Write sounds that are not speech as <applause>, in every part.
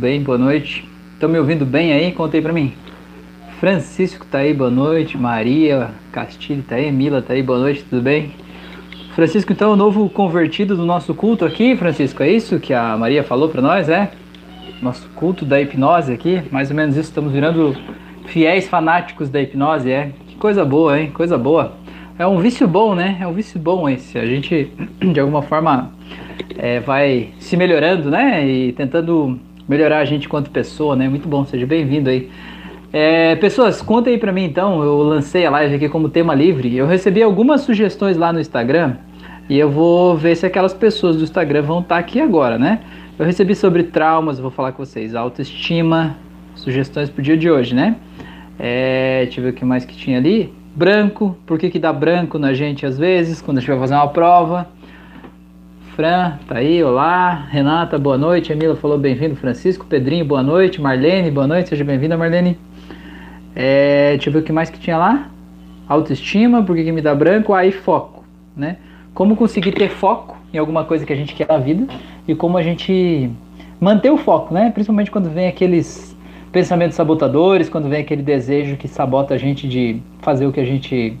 bem? Boa noite. Estão me ouvindo bem aí? Contei para mim. Francisco tá aí, boa noite. Maria Castilho tá aí, Mila tá aí, boa noite, tudo bem? Francisco, então, o novo convertido do nosso culto aqui, Francisco, é isso que a Maria falou para nós, é? Nosso culto da hipnose aqui, mais ou menos isso, estamos virando fiéis fanáticos da hipnose, é? Que coisa boa, hein? Coisa boa. É um vício bom, né? É um vício bom esse. A gente, <clears throat> de alguma forma, é, vai se melhorando, né? E tentando melhorar a gente quanto pessoa, né? Muito bom, seja bem-vindo aí. É, pessoas, conta aí pra mim então. Eu lancei a live aqui como tema livre. Eu recebi algumas sugestões lá no Instagram e eu vou ver se aquelas pessoas do Instagram vão estar tá aqui agora, né? Eu recebi sobre traumas, vou falar com vocês, autoestima, sugestões pro dia de hoje, né? É, deixa eu ver o que mais que tinha ali. Branco, por que, que dá branco na gente às vezes, quando a gente vai fazer uma prova? Fran, tá aí, olá. Renata, boa noite. Emila falou bem-vindo. Francisco, Pedrinho, boa noite. Marlene, boa noite. Seja bem-vinda, Marlene. É, deixa eu ver o que mais que tinha lá. Autoestima, por que, me dá branco? Aí foco, né? Como conseguir ter foco em alguma coisa que a gente quer na vida e como a gente manter o foco, né? Principalmente quando vem aqueles pensamentos sabotadores, quando vem aquele desejo que sabota a gente de fazer o que a gente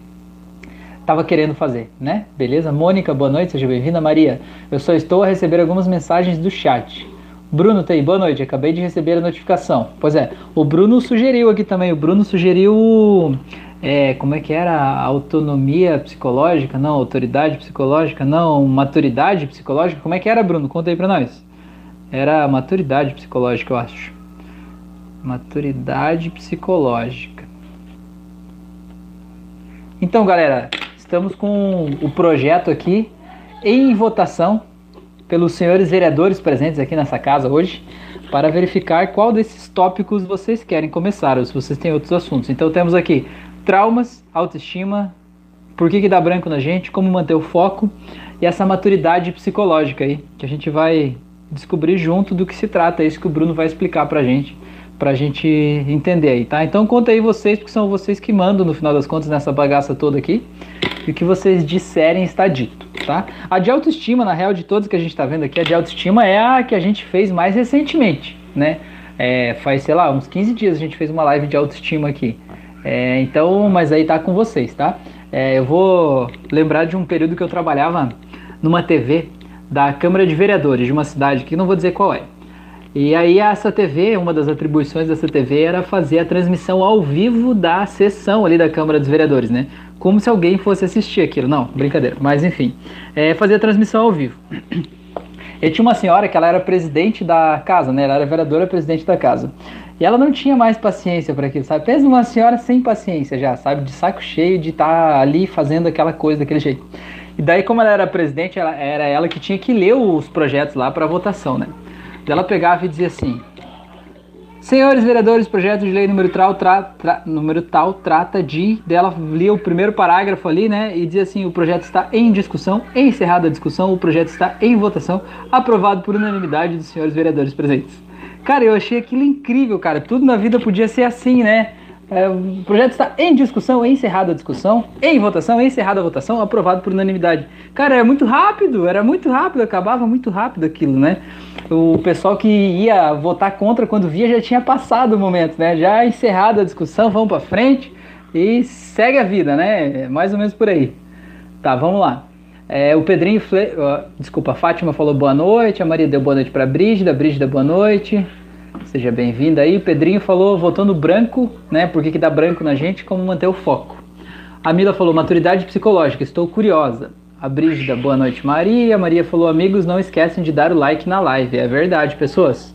estava querendo fazer, né? Beleza? Mônica, boa noite, seja bem-vinda. Maria, eu só estou a receber algumas mensagens do chat. Bruno tem, boa noite, acabei de receber a notificação. Pois é, o Bruno sugeriu aqui também, o Bruno sugeriu, é, como é que era? Autonomia psicológica? Não, autoridade psicológica? Não, maturidade psicológica? Como é que era, Bruno? Conta aí pra nós. Era maturidade psicológica, eu acho. Maturidade psicológica. Então, galera, estamos com o projeto aqui em votação pelos senhores vereadores presentes aqui nessa casa hoje para verificar qual desses tópicos vocês querem começar, ou se vocês têm outros assuntos. Então temos aqui traumas, autoestima, por que, que dá branco na gente, como manter o foco e essa maturidade psicológica aí, que a gente vai descobrir junto do que se trata, é isso que o Bruno vai explicar pra gente, pra gente entender aí, tá? Então conta aí vocês, porque são vocês que mandam no final das contas nessa bagaça toda aqui, e o que vocês disserem está dito tá? A de autoestima, na real, de todas que a gente está vendo aqui, a de autoestima é a que a gente fez mais recentemente, né? É, faz, sei lá, uns 15 dias a gente fez uma live de autoestima aqui. É, então, mas aí tá com vocês, tá? É, eu vou lembrar de um período que eu trabalhava numa TV da Câmara de Vereadores de uma cidade que não vou dizer qual é. E aí essa TV, uma das atribuições dessa TV era fazer a transmissão ao vivo da sessão ali da Câmara dos Vereadores, né? como se alguém fosse assistir aquilo. Não, brincadeira. Mas enfim, é, fazia transmissão ao vivo. E tinha uma senhora que ela era presidente da casa, né? Ela era vereadora presidente da casa. E ela não tinha mais paciência para aquilo, sabe? Pensa numa senhora sem paciência já, sabe? De saco cheio de estar tá ali fazendo aquela coisa daquele jeito. E daí, como ela era presidente, ela, era ela que tinha que ler os projetos lá para votação, né? Daí ela pegava e dizia assim: Senhores vereadores, projeto de lei número tal, tra, tra, número tal trata de. Dela lia o primeiro parágrafo ali, né? E dizia assim: o projeto está em discussão, encerrada a discussão, o projeto está em votação, aprovado por unanimidade dos senhores vereadores presentes. Cara, eu achei aquilo incrível, cara. Tudo na vida podia ser assim, né? É, o projeto está em discussão, encerrada a discussão, em votação, encerrada a votação, aprovado por unanimidade. Cara, era muito rápido, era muito rápido, acabava muito rápido aquilo, né? O pessoal que ia votar contra quando via já tinha passado o momento, né? Já encerrada a discussão, vamos para frente e segue a vida, né? É mais ou menos por aí. Tá, vamos lá. É, o Pedrinho, Fle... desculpa, a Fátima falou boa noite, a Maria deu boa noite para a Brígida, Brígida boa noite. Seja bem-vinda aí. O Pedrinho falou, votou no branco, né? Por que, que dá branco na gente? Como manter o foco. A Mila falou, maturidade psicológica, estou curiosa. A Brígida, boa noite, Maria. Maria falou, amigos, não esquecem de dar o like na live. É verdade, pessoas.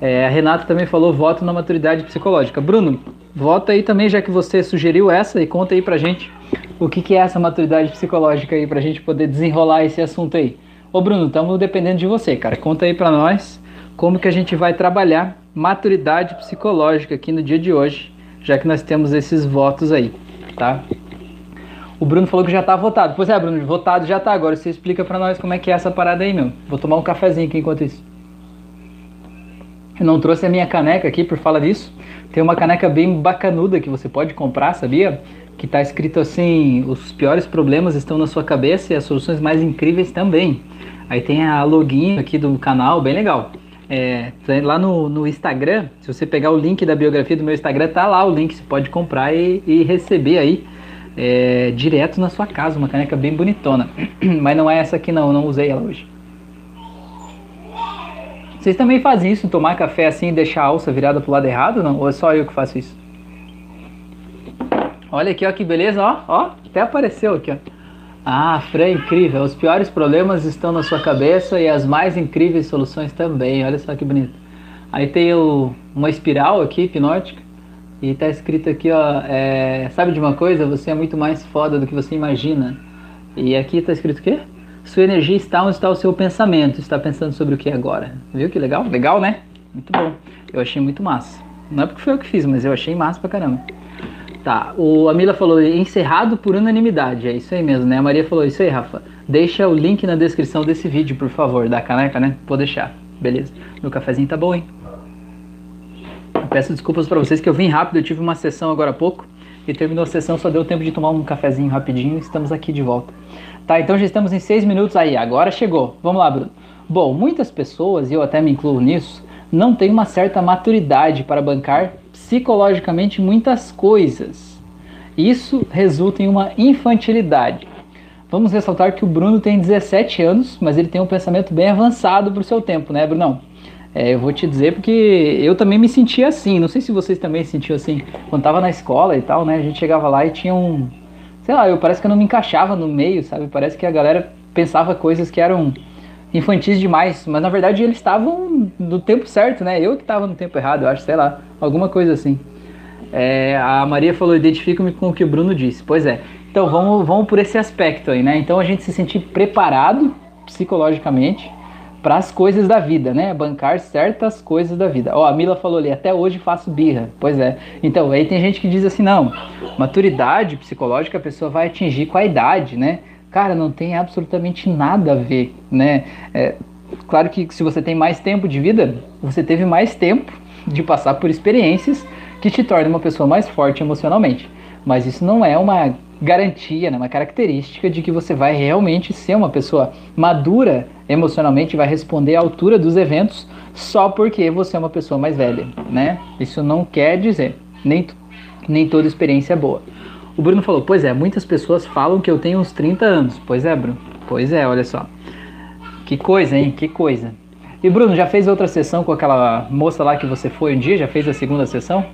É, a Renata também falou, voto na maturidade psicológica. Bruno, vota aí também, já que você sugeriu essa, e conta aí pra gente o que, que é essa maturidade psicológica aí, pra gente poder desenrolar esse assunto aí. Ô Bruno, estamos dependendo de você, cara. Conta aí pra nós como que a gente vai trabalhar maturidade psicológica aqui no dia de hoje, já que nós temos esses votos aí, tá? O Bruno falou que já tá votado. Pois é, Bruno, votado já tá. Agora você explica para nós como é que é essa parada aí, meu. Vou tomar um cafezinho aqui enquanto isso. Eu não trouxe a minha caneca aqui por falar disso. Tem uma caneca bem bacanuda que você pode comprar, sabia? Que tá escrito assim: os piores problemas estão na sua cabeça e as soluções mais incríveis também. Aí tem a login aqui do canal, bem legal. É, lá no, no Instagram, se você pegar o link da biografia do meu Instagram, tá lá o link, você pode comprar e, e receber aí é, direto na sua casa, uma caneca bem bonitona. <clears throat> Mas não é essa aqui não, não usei ela hoje. Vocês também fazem isso, tomar café assim e deixar a alça virada pro lado errado, não? Ou é só eu que faço isso? Olha aqui, ó, que beleza, ó, ó, até apareceu aqui, ó. Ah, Fran, incrível. Os piores problemas estão na sua cabeça e as mais incríveis soluções também. Olha só que bonito. Aí tem o, uma espiral aqui, hipnótica, e tá escrito aqui, ó, é, sabe de uma coisa? Você é muito mais foda do que você imagina. E aqui tá escrito o quê? Sua energia está onde está o seu pensamento. Está pensando sobre o que agora? Viu que legal? Legal, né? Muito bom. Eu achei muito massa. Não é porque foi eu que fiz, mas eu achei massa pra caramba. Tá, o Amila falou encerrado por unanimidade. É isso aí mesmo, né? A Maria falou isso aí, Rafa. Deixa o link na descrição desse vídeo, por favor, da caneca, né? Vou deixar. Beleza. Meu cafezinho tá bom, hein? Peço desculpas para vocês que eu vim rápido, eu tive uma sessão agora há pouco e terminou a sessão, só deu tempo de tomar um cafezinho rapidinho estamos aqui de volta. Tá, então já estamos em seis minutos aí, agora chegou. Vamos lá, Bruno. Bom, muitas pessoas, e eu até me incluo nisso, não têm uma certa maturidade para bancar psicologicamente muitas coisas. Isso resulta em uma infantilidade. Vamos ressaltar que o Bruno tem 17 anos, mas ele tem um pensamento bem avançado para o seu tempo, né, Brunão? É, eu vou te dizer porque eu também me sentia assim. Não sei se vocês também se sentiam assim. Quando tava na escola e tal, né? A gente chegava lá e tinha um. Sei lá, eu parece que eu não me encaixava no meio, sabe? Parece que a galera pensava coisas que eram infantis demais, mas na verdade eles estavam no tempo certo, né? Eu que estava no tempo errado, eu acho, sei lá, alguma coisa assim. É, a Maria falou, identifico-me com o que o Bruno disse. Pois é. Então vamos, vamos por esse aspecto aí, né? Então a gente se sentir preparado psicologicamente para as coisas da vida, né? Bancar certas coisas da vida. Ó, a Mila falou ali, até hoje faço birra. Pois é. Então, aí tem gente que diz assim, não, maturidade psicológica a pessoa vai atingir com a idade, né? Cara, não tem absolutamente nada a ver, né? É, claro que se você tem mais tempo de vida, você teve mais tempo de passar por experiências que te tornam uma pessoa mais forte emocionalmente. Mas isso não é uma garantia, né, uma característica de que você vai realmente ser uma pessoa madura emocionalmente, vai responder à altura dos eventos só porque você é uma pessoa mais velha, né? Isso não quer dizer, nem, nem toda experiência é boa. O Bruno falou: Pois é, muitas pessoas falam que eu tenho uns 30 anos. Pois é, Bruno. Pois é, olha só. Que coisa, hein? Que coisa. E Bruno, já fez outra sessão com aquela moça lá que você foi um dia? Já fez a segunda sessão?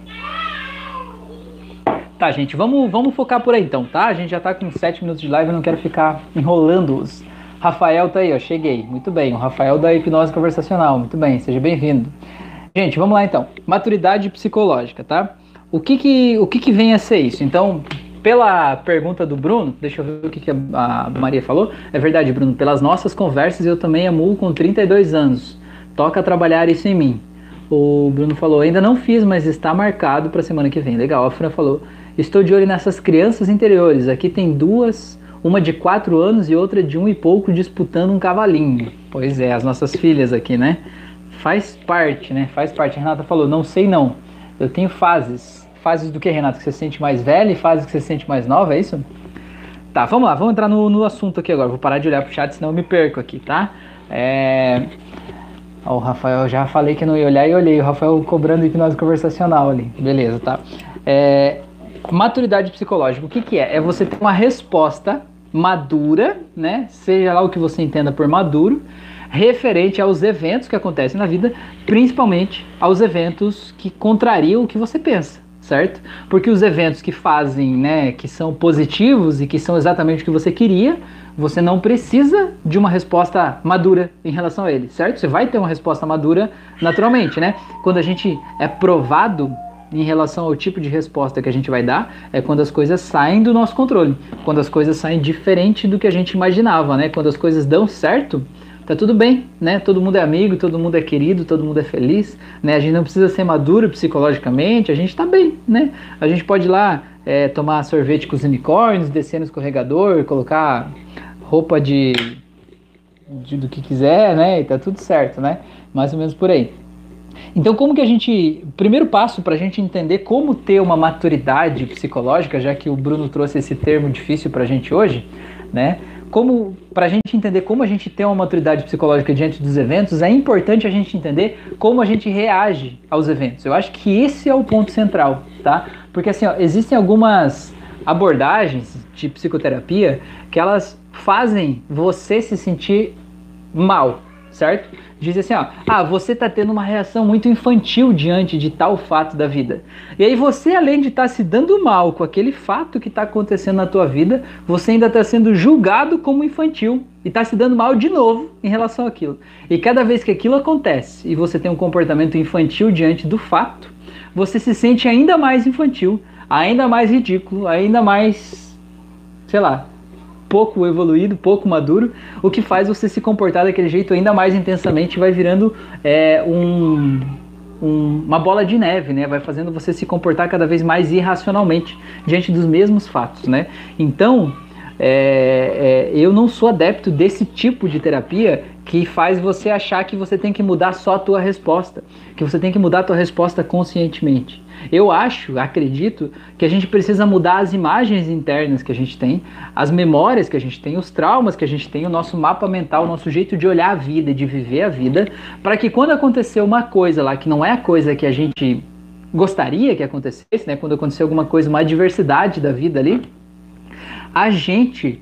Tá, gente, vamos, vamos focar por aí então, tá? A gente já tá com 7 minutos de live, eu não quero ficar enrolando-os. Rafael tá aí, ó, cheguei. Muito bem, o Rafael da hipnose conversacional. Muito bem, seja bem-vindo. Gente, vamos lá então. Maturidade psicológica, tá? O que que, o que que vem a ser isso? Então, pela pergunta do Bruno, deixa eu ver o que, que a Maria falou. É verdade, Bruno, pelas nossas conversas eu também amo com 32 anos. Toca trabalhar isso em mim. O Bruno falou, ainda não fiz, mas está marcado para semana que vem. Legal, a Fran falou, estou de olho nessas crianças interiores. Aqui tem duas, uma de 4 anos e outra de um e pouco disputando um cavalinho. Pois é, as nossas filhas aqui, né? Faz parte, né? Faz parte. A Renata falou, não sei não. Eu tenho fases fases do que, Renato? Que você se sente mais velha e fases que você se sente mais nova, é isso? Tá, vamos lá, vamos entrar no, no assunto aqui agora. Vou parar de olhar pro chat, senão eu me perco aqui, tá? É... o Rafael, já falei que não ia olhar e olhei. O Rafael cobrando hipnose conversacional ali. Beleza, tá? É... Maturidade psicológica, o que, que é? É você ter uma resposta madura, né? Seja lá o que você entenda por maduro, referente aos eventos que acontecem na vida, principalmente aos eventos que contrariam o que você pensa certo? Porque os eventos que fazem, né, que são positivos e que são exatamente o que você queria, você não precisa de uma resposta madura em relação a ele, certo? Você vai ter uma resposta madura naturalmente, né? Quando a gente é provado em relação ao tipo de resposta que a gente vai dar, é quando as coisas saem do nosso controle, quando as coisas saem diferente do que a gente imaginava, né? Quando as coisas dão certo, tá tudo bem, né? Todo mundo é amigo, todo mundo é querido, todo mundo é feliz, né? A gente não precisa ser maduro psicologicamente, a gente tá bem, né? A gente pode ir lá é, tomar sorvete com os unicórnios, descer no escorregador, colocar roupa de, de, do que quiser, né? E tá tudo certo, né? Mais ou menos por aí. Então, como que a gente. Primeiro passo para a gente entender como ter uma maturidade psicológica, já que o Bruno trouxe esse termo difícil para a gente hoje, né? Como para a gente entender como a gente tem uma maturidade psicológica diante dos eventos, é importante a gente entender como a gente reage aos eventos. Eu acho que esse é o ponto central, tá? Porque assim, ó, existem algumas abordagens de psicoterapia que elas fazem você se sentir mal, certo? Diz assim, ó, ah, você está tendo uma reação muito infantil diante de tal fato da vida. E aí você, além de estar tá se dando mal com aquele fato que está acontecendo na tua vida, você ainda está sendo julgado como infantil e está se dando mal de novo em relação àquilo. E cada vez que aquilo acontece e você tem um comportamento infantil diante do fato, você se sente ainda mais infantil, ainda mais ridículo, ainda mais, sei lá, pouco evoluído, pouco maduro, o que faz você se comportar daquele jeito ainda mais intensamente, vai virando é, um, um, uma bola de neve, né? Vai fazendo você se comportar cada vez mais irracionalmente diante dos mesmos fatos, né? Então, é, é, eu não sou adepto desse tipo de terapia que faz você achar que você tem que mudar só a tua resposta, que você tem que mudar a tua resposta conscientemente. Eu acho, acredito, que a gente precisa mudar as imagens internas que a gente tem, as memórias que a gente tem, os traumas que a gente tem, o nosso mapa mental, o nosso jeito de olhar a vida, de viver a vida, para que quando acontecer uma coisa lá que não é a coisa que a gente gostaria que acontecesse, né, quando acontecer alguma coisa, uma adversidade da vida ali, a gente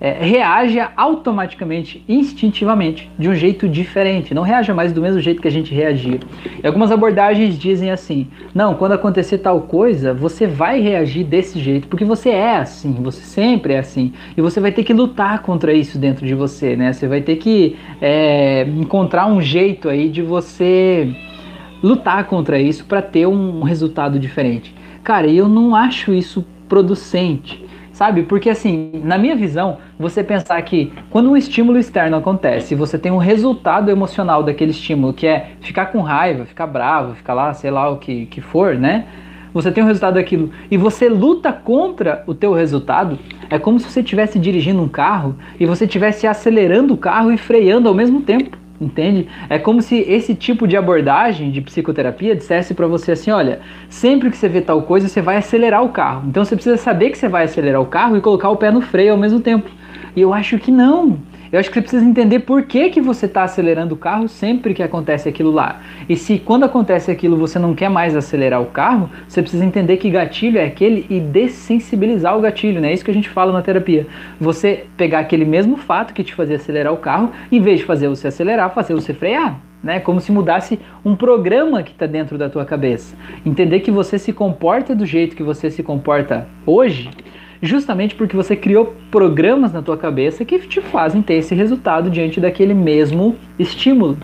é, reaja automaticamente, instintivamente, de um jeito diferente. Não reaja mais do mesmo jeito que a gente reagia. E algumas abordagens dizem assim: não, quando acontecer tal coisa, você vai reagir desse jeito, porque você é assim, você sempre é assim. E você vai ter que lutar contra isso dentro de você, né? Você vai ter que é, encontrar um jeito aí de você lutar contra isso para ter um resultado diferente. Cara, eu não acho isso producente sabe? Porque assim, na minha visão, você pensar que quando um estímulo externo acontece, você tem um resultado emocional daquele estímulo, que é ficar com raiva, ficar bravo, ficar lá, sei lá o que, que for, né? Você tem um resultado daquilo e você luta contra o teu resultado, é como se você estivesse dirigindo um carro e você estivesse acelerando o carro e freando ao mesmo tempo. Entende? É como se esse tipo de abordagem de psicoterapia dissesse para você assim: olha, sempre que você vê tal coisa, você vai acelerar o carro. Então você precisa saber que você vai acelerar o carro e colocar o pé no freio ao mesmo tempo. E eu acho que não. Eu acho que você precisa entender por que, que você está acelerando o carro sempre que acontece aquilo lá. E se quando acontece aquilo você não quer mais acelerar o carro, você precisa entender que gatilho é aquele e dessensibilizar o gatilho, né? É isso que a gente fala na terapia. Você pegar aquele mesmo fato que te fazia acelerar o carro, em vez de fazer você acelerar, fazer você frear. Né? Como se mudasse um programa que está dentro da tua cabeça. Entender que você se comporta do jeito que você se comporta hoje justamente porque você criou programas na tua cabeça que te fazem ter esse resultado diante daquele mesmo estímulo.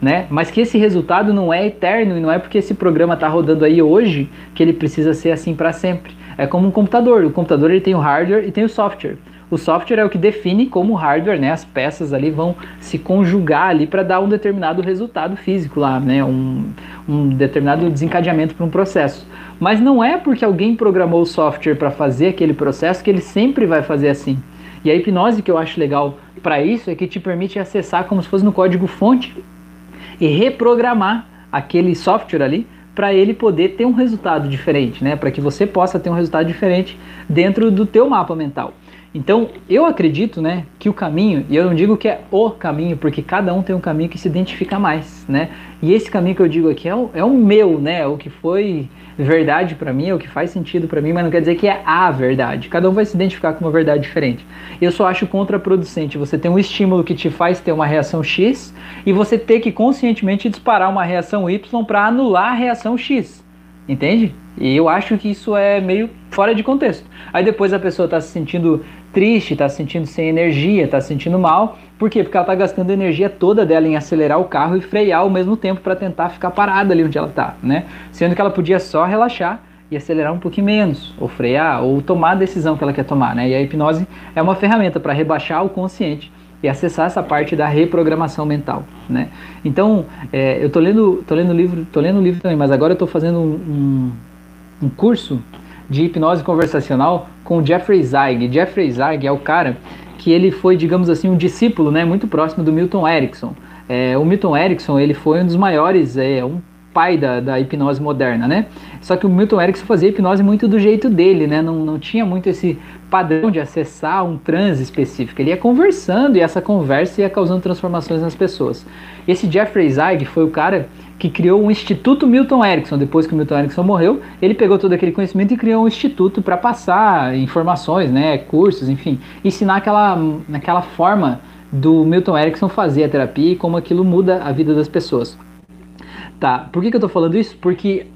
Né? Mas que esse resultado não é eterno e não é porque esse programa está rodando aí hoje que ele precisa ser assim para sempre. É como um computador. O computador ele tem o hardware e tem o software. O software é o que define como o hardware, né, as peças ali vão se conjugar ali para dar um determinado resultado físico lá, né, um, um determinado desencadeamento para um processo. Mas não é porque alguém programou o software para fazer aquele processo que ele sempre vai fazer assim. E a hipnose que eu acho legal para isso é que te permite acessar como se fosse no código fonte e reprogramar aquele software ali para ele poder ter um resultado diferente, né? Para que você possa ter um resultado diferente dentro do teu mapa mental. Então, eu acredito, né, que o caminho, e eu não digo que é o caminho, porque cada um tem um caminho que se identifica mais, né? E esse caminho que eu digo aqui é o, é o meu, né? O que foi verdade para mim, é o que faz sentido para mim, mas não quer dizer que é a verdade. Cada um vai se identificar com uma verdade diferente. Eu só acho contraproducente você ter um estímulo que te faz ter uma reação X e você ter que conscientemente disparar uma reação Y para anular a reação X. Entende? E eu acho que isso é meio fora de contexto. Aí depois a pessoa está se sentindo triste, está se sentindo sem energia, está se sentindo mal. Por quê? Porque ela está gastando a energia toda dela em acelerar o carro e frear ao mesmo tempo para tentar ficar parada ali onde ela está, né? Sendo que ela podia só relaxar e acelerar um pouquinho menos, ou frear, ou tomar a decisão que ela quer tomar, né? E a hipnose é uma ferramenta para rebaixar o consciente e acessar essa parte da reprogramação mental, né? Então, é, eu tô lendo, tô lendo livro, tô lendo livro também, mas agora eu tô fazendo um, um, um curso de hipnose conversacional com Jeffrey Zeig. Jeffrey Zeig é o cara que ele foi, digamos assim, um discípulo, né, muito próximo do Milton Erickson. É, o Milton Erickson ele foi um dos maiores, é, um pai da, da hipnose moderna, né? Só que o Milton Erickson fazia hipnose muito do jeito dele, né? Não, não tinha muito esse padrão de acessar um transe específico. Ele ia conversando e essa conversa ia causando transformações nas pessoas. Esse Jeffrey Zeig foi o cara que criou um Instituto Milton Erickson. Depois que o Milton Erickson morreu, ele pegou todo aquele conhecimento e criou um instituto para passar informações, né, cursos, enfim, ensinar aquela, naquela forma do Milton Erickson fazer a terapia e como aquilo muda a vida das pessoas. Tá, por que, que eu estou falando isso? Porque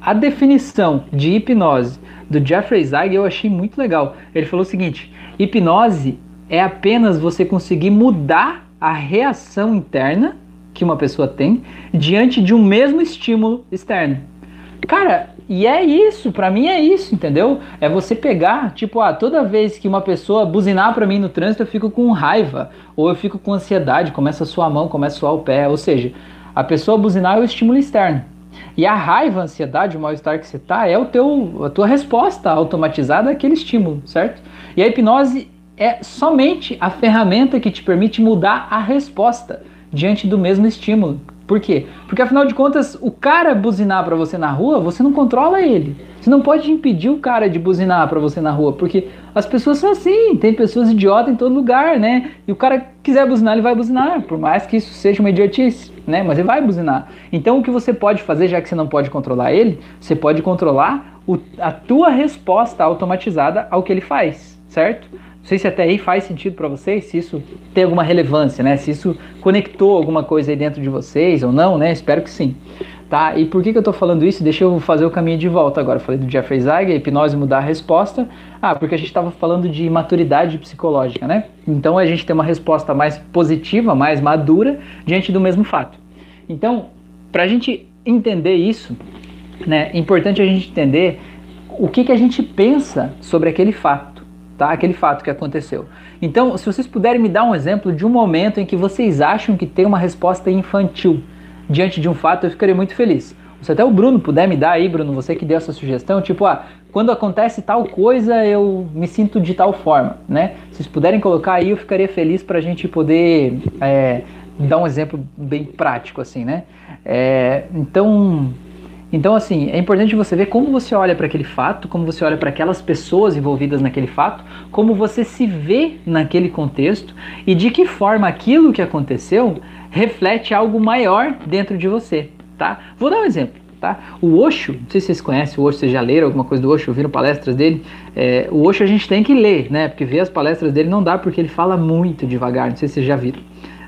a definição de hipnose do Jeffrey Zeig eu achei muito legal. Ele falou o seguinte: hipnose é apenas você conseguir mudar a reação interna que uma pessoa tem diante de um mesmo estímulo externo. Cara, e é isso, para mim é isso, entendeu? É você pegar, tipo, ah, toda vez que uma pessoa buzinar para mim no trânsito, eu fico com raiva, ou eu fico com ansiedade, começa a suar a mão, começa a suar o pé, ou seja, a pessoa buzinar é o estímulo externo. E a raiva, a ansiedade, o mal-estar que você tá é o teu, a tua resposta automatizada àquele estímulo, certo? E a hipnose é somente a ferramenta que te permite mudar a resposta diante do mesmo estímulo. Por quê? Porque afinal de contas, o cara buzinar para você na rua, você não controla ele. Você não pode impedir o cara de buzinar para você na rua, porque as pessoas são assim, tem pessoas idiotas em todo lugar, né? E o cara quiser buzinar, ele vai buzinar, por mais que isso seja uma idiotice, né? Mas ele vai buzinar. Então o que você pode fazer, já que você não pode controlar ele, você pode controlar o, a tua resposta automatizada ao que ele faz, certo? Não sei se até aí faz sentido para vocês, se isso tem alguma relevância, né? Se isso conectou alguma coisa aí dentro de vocês ou não, né? Espero que sim. Tá? E por que, que eu estou falando isso? Deixa eu fazer o caminho de volta agora. Eu falei do Jeffrey Zeig, a hipnose mudar a resposta. Ah, porque a gente estava falando de maturidade psicológica, né? Então a gente tem uma resposta mais positiva, mais madura diante do mesmo fato. Então, para a gente entender isso, né, é importante a gente entender o que, que a gente pensa sobre aquele fato tá? Aquele fato que aconteceu. Então, se vocês puderem me dar um exemplo de um momento em que vocês acham que tem uma resposta infantil diante de um fato, eu ficaria muito feliz. Se até o Bruno puder me dar aí, Bruno, você que deu essa sugestão, tipo, ah, quando acontece tal coisa, eu me sinto de tal forma, né? Se vocês puderem colocar aí, eu ficaria feliz para a gente poder é, dar um exemplo bem prático, assim, né? É, então, então, assim, é importante você ver como você olha para aquele fato, como você olha para aquelas pessoas envolvidas naquele fato, como você se vê naquele contexto e de que forma aquilo que aconteceu reflete algo maior dentro de você, tá? Vou dar um exemplo. Tá? O Osho, não sei se vocês conhecem o Osho, vocês já leram alguma coisa do Osho, ouviram palestras dele. É, o Osho a gente tem que ler, né? Porque ver as palestras dele não dá porque ele fala muito devagar, não sei se vocês já viram.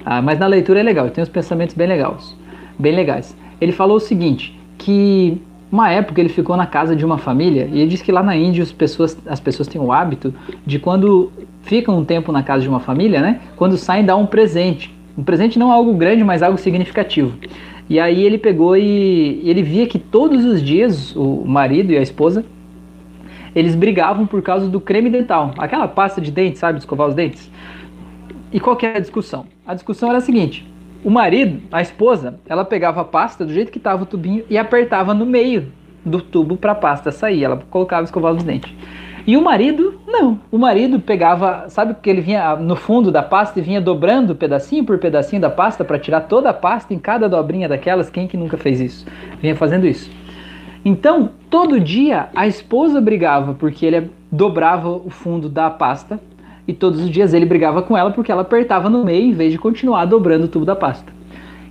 Ah, mas na leitura é legal, tem uns pensamentos bem legais, bem legais. Ele falou o seguinte, que uma época ele ficou na casa de uma família e ele disse que lá na Índia as pessoas, as pessoas têm o hábito de quando ficam um tempo na casa de uma família, né, quando saem dar um presente. Um presente não é algo grande, mas algo significativo. E aí ele pegou e ele via que todos os dias o marido e a esposa eles brigavam por causa do creme dental, aquela pasta de dente, sabe, escovar os dentes. E qual que era a discussão? A discussão era a seguinte: o marido, a esposa, ela pegava a pasta do jeito que estava o tubinho e apertava no meio do tubo para a pasta sair. Ela colocava escovava os dentes. E o marido, não. O marido pegava, sabe que ele vinha no fundo da pasta e vinha dobrando pedacinho por pedacinho da pasta para tirar toda a pasta em cada dobrinha daquelas. Quem que nunca fez isso? Vinha fazendo isso. Então, todo dia a esposa brigava porque ele dobrava o fundo da pasta e todos os dias ele brigava com ela porque ela apertava no meio em vez de continuar dobrando o tubo da pasta.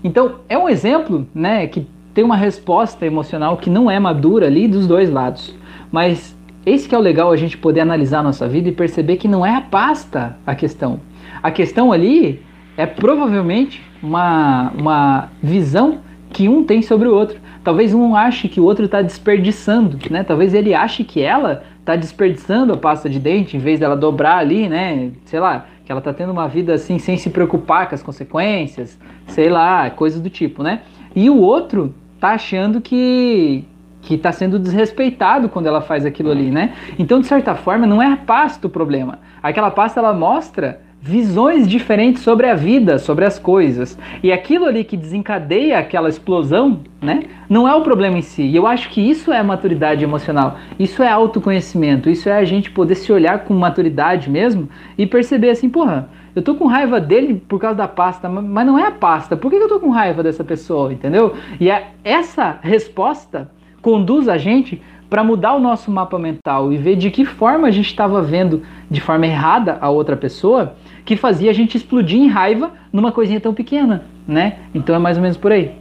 Então, é um exemplo, né, que tem uma resposta emocional que não é madura ali dos dois lados. Mas esse que é o legal a gente poder analisar a nossa vida e perceber que não é a pasta a questão. A questão ali é provavelmente uma, uma visão que um tem sobre o outro. Talvez um ache que o outro está desperdiçando, né? Talvez ele ache que ela tá desperdiçando a pasta de dente em vez dela dobrar ali, né? Sei lá, que ela tá tendo uma vida assim sem se preocupar com as consequências, sei lá, coisas do tipo, né? E o outro tá achando que que está sendo desrespeitado quando ela faz aquilo ali, né? Então, de certa forma, não é a pasta o problema. Aquela pasta ela mostra visões diferentes sobre a vida, sobre as coisas. E aquilo ali que desencadeia aquela explosão, né, não é o problema em si. E eu acho que isso é maturidade emocional. Isso é autoconhecimento. Isso é a gente poder se olhar com maturidade mesmo e perceber assim, porra, eu tô com raiva dele por causa da pasta, mas não é a pasta. Por que eu tô com raiva dessa pessoa, entendeu? E é essa resposta conduz a gente para mudar o nosso mapa mental e ver de que forma a gente estava vendo de forma errada a outra pessoa que fazia a gente explodir em raiva numa coisinha tão pequena, né? Então é mais ou menos por aí.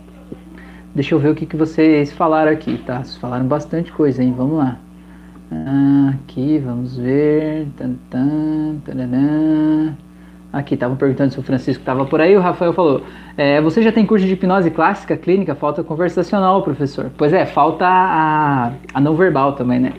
Deixa eu ver o que, que vocês falaram aqui, tá? Vocês falaram bastante coisa, hein? Vamos lá. Aqui, vamos ver. Tan, tan, Aqui, estavam perguntando se o Francisco estava por aí. O Rafael falou: é, Você já tem curso de hipnose clássica, clínica? Falta conversacional, professor. Pois é, falta a, a não verbal também, né?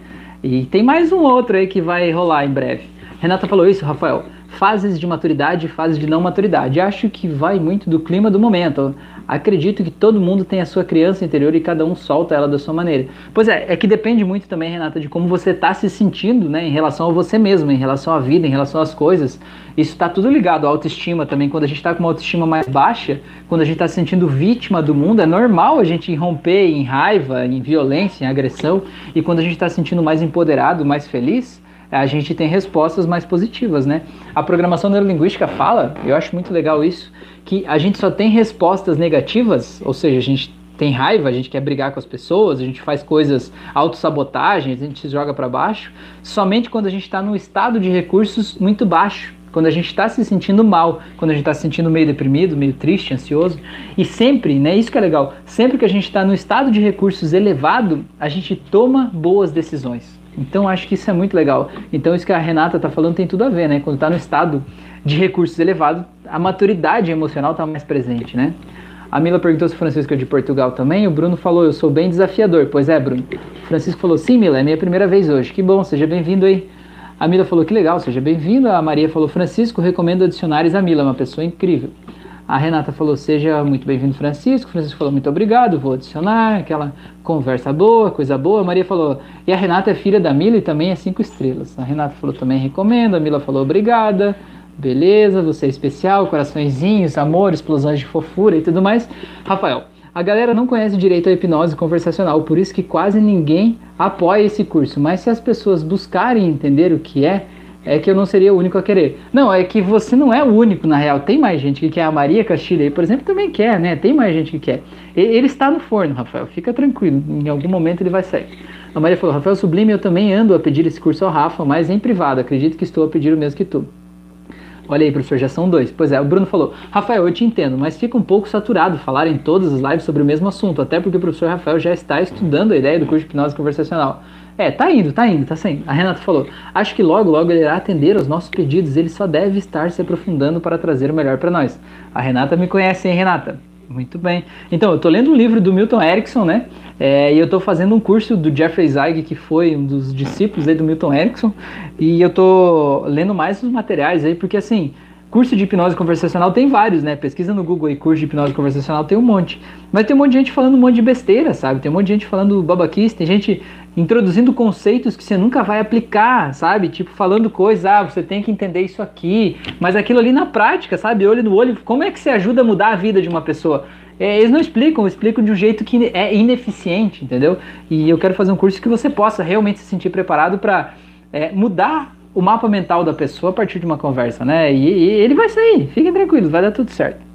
E tem mais um outro aí que vai rolar em breve. Renata falou isso, Rafael fases de maturidade e fases de não maturidade. Acho que vai muito do clima do momento. Acredito que todo mundo tem a sua criança interior e cada um solta ela da sua maneira. Pois é, é que depende muito também, Renata, de como você está se sentindo né, em relação a você mesmo, em relação à vida, em relação às coisas. Isso está tudo ligado à autoestima também. Quando a gente está com uma autoestima mais baixa, quando a gente está se sentindo vítima do mundo, é normal a gente romper em raiva, em violência, em agressão. E quando a gente está se sentindo mais empoderado, mais feliz, a gente tem respostas mais positivas, né? A programação neurolinguística fala, eu acho muito legal isso, que a gente só tem respostas negativas, ou seja, a gente tem raiva, a gente quer brigar com as pessoas, a gente faz coisas autossabotagem, a gente se joga para baixo, somente quando a gente está num estado de recursos muito baixo, quando a gente está se sentindo mal, quando a gente está se sentindo meio deprimido, meio triste, ansioso. E sempre, né, isso que é legal, sempre que a gente está no estado de recursos elevado, a gente toma boas decisões. Então acho que isso é muito legal. Então isso que a Renata está falando tem tudo a ver, né? Quando está no estado de recursos elevado, a maturidade emocional está mais presente, né? A Mila perguntou se o Francisco é de Portugal também. O Bruno falou, eu sou bem desafiador. Pois é, Bruno. O Francisco falou, sim, Mila, é minha primeira vez hoje. Que bom, seja bem-vindo aí. A Mila falou, que legal, seja bem-vindo. A Maria falou, Francisco, recomendo adicionares a Mila, uma pessoa incrível. A Renata falou: Seja muito bem-vindo, Francisco. Francisco falou: Muito obrigado, vou adicionar. Aquela conversa boa, coisa boa. A Maria falou: E a Renata é filha da Mila e também é cinco estrelas. A Renata falou: Também recomendo. A Mila falou: Obrigada. Beleza, você é especial, coraçõezinhos, amor, explosões de fofura e tudo mais. Rafael, a galera não conhece direito a hipnose conversacional, por isso que quase ninguém apoia esse curso. Mas se as pessoas buscarem entender o que é, é que eu não seria o único a querer. Não, é que você não é o único, na real. Tem mais gente que quer. A Maria Castilha aí, por exemplo, também quer, né? Tem mais gente que quer. Ele está no forno, Rafael. Fica tranquilo. Em algum momento ele vai sair. A Maria falou, Rafael Sublime, eu também ando a pedir esse curso ao Rafa, mas em privado. Acredito que estou a pedir o mesmo que tu. Olha aí, professor, já são dois. Pois é, o Bruno falou: Rafael, eu te entendo, mas fica um pouco saturado falar em todas as lives sobre o mesmo assunto, até porque o professor Rafael já está estudando a ideia do curso de hipnose conversacional. É, tá indo, tá indo, tá saindo. A Renata falou: Acho que logo, logo ele irá atender aos nossos pedidos. Ele só deve estar se aprofundando para trazer o melhor para nós. A Renata me conhece, hein, Renata? Muito bem. Então, eu tô lendo um livro do Milton Erickson, né? É, e eu tô fazendo um curso do Jeffrey Zeig, que foi um dos discípulos aí do Milton Erickson. E eu tô lendo mais os materiais aí, porque assim, Curso de hipnose conversacional tem vários, né? Pesquisa no Google aí, curso de hipnose conversacional tem um monte. Mas tem um monte de gente falando um monte de besteira, sabe? Tem um monte de gente falando babaquice, tem gente introduzindo conceitos que você nunca vai aplicar, sabe? Tipo, falando coisas, ah, você tem que entender isso aqui. Mas aquilo ali na prática, sabe? Olho no olho, como é que você ajuda a mudar a vida de uma pessoa? É, eles não explicam, explicam de um jeito que é ineficiente, entendeu? E eu quero fazer um curso que você possa realmente se sentir preparado para é, mudar o mapa mental da pessoa a partir de uma conversa, né? E, e ele vai sair, fiquem tranquilos, vai dar tudo certo.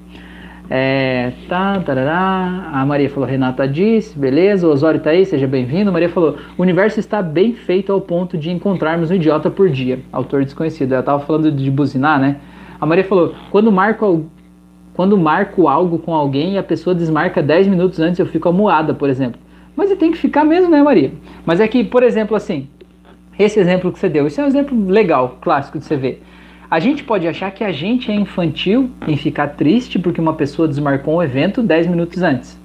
É, tá, tarará. A Maria falou, Renata disse, beleza, o Osório tá aí, seja bem-vindo. Maria falou, o universo está bem feito ao ponto de encontrarmos um idiota por dia. Autor desconhecido. Ela tava falando de buzinar, né? A Maria falou, quando marco, quando marco algo com alguém e a pessoa desmarca 10 minutos antes, eu fico amuada, por exemplo. Mas tem que ficar mesmo, né, Maria? Mas é que, por exemplo, assim, esse exemplo que você deu, isso é um exemplo legal, clássico de você ver. A gente pode achar que a gente é infantil em ficar triste porque uma pessoa desmarcou um evento 10 minutos antes.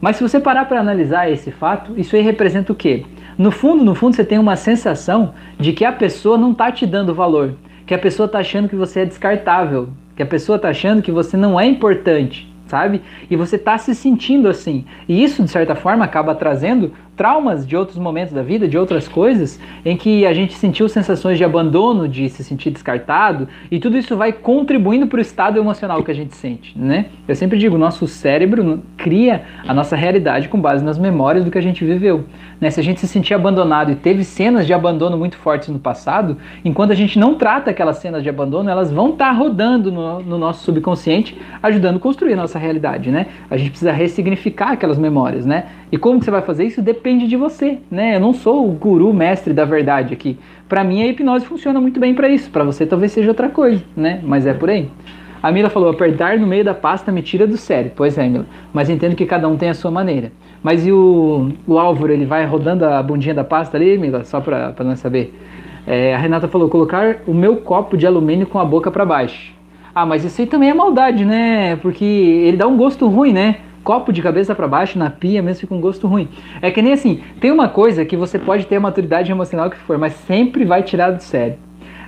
Mas se você parar para analisar esse fato, isso aí representa o quê? No fundo, no fundo, você tem uma sensação de que a pessoa não está te dando valor, que a pessoa está achando que você é descartável, que a pessoa está achando que você não é importante, sabe? E você está se sentindo assim. E isso, de certa forma, acaba trazendo traumas de outros momentos da vida, de outras coisas, em que a gente sentiu sensações de abandono, de se sentir descartado, e tudo isso vai contribuindo para o estado emocional que a gente sente, né? Eu sempre digo, nosso cérebro cria a nossa realidade com base nas memórias do que a gente viveu. Né? Se a gente se sentir abandonado e teve cenas de abandono muito fortes no passado, enquanto a gente não trata aquelas cenas de abandono, elas vão estar tá rodando no, no nosso subconsciente, ajudando a construir a nossa realidade, né? A gente precisa ressignificar aquelas memórias, né? E como você vai fazer isso? Depende de você, né? Eu não sou o guru mestre da verdade aqui. Para mim a hipnose funciona muito bem para isso. Para você talvez seja outra coisa, né? Mas é por aí. A Mila falou: apertar no meio da pasta me tira do sério. Pois é, Mila. Mas entendo que cada um tem a sua maneira. Mas e o, o Álvaro, ele vai rodando a bundinha da pasta ali, Mila? Só para nós saber. É, a Renata falou: colocar o meu copo de alumínio com a boca para baixo. Ah, mas isso aí também é maldade, né? Porque ele dá um gosto ruim, né? Copo de cabeça para baixo na pia mesmo fica um gosto ruim. É que nem assim, tem uma coisa que você pode ter a maturidade emocional que for, mas sempre vai tirar do sério.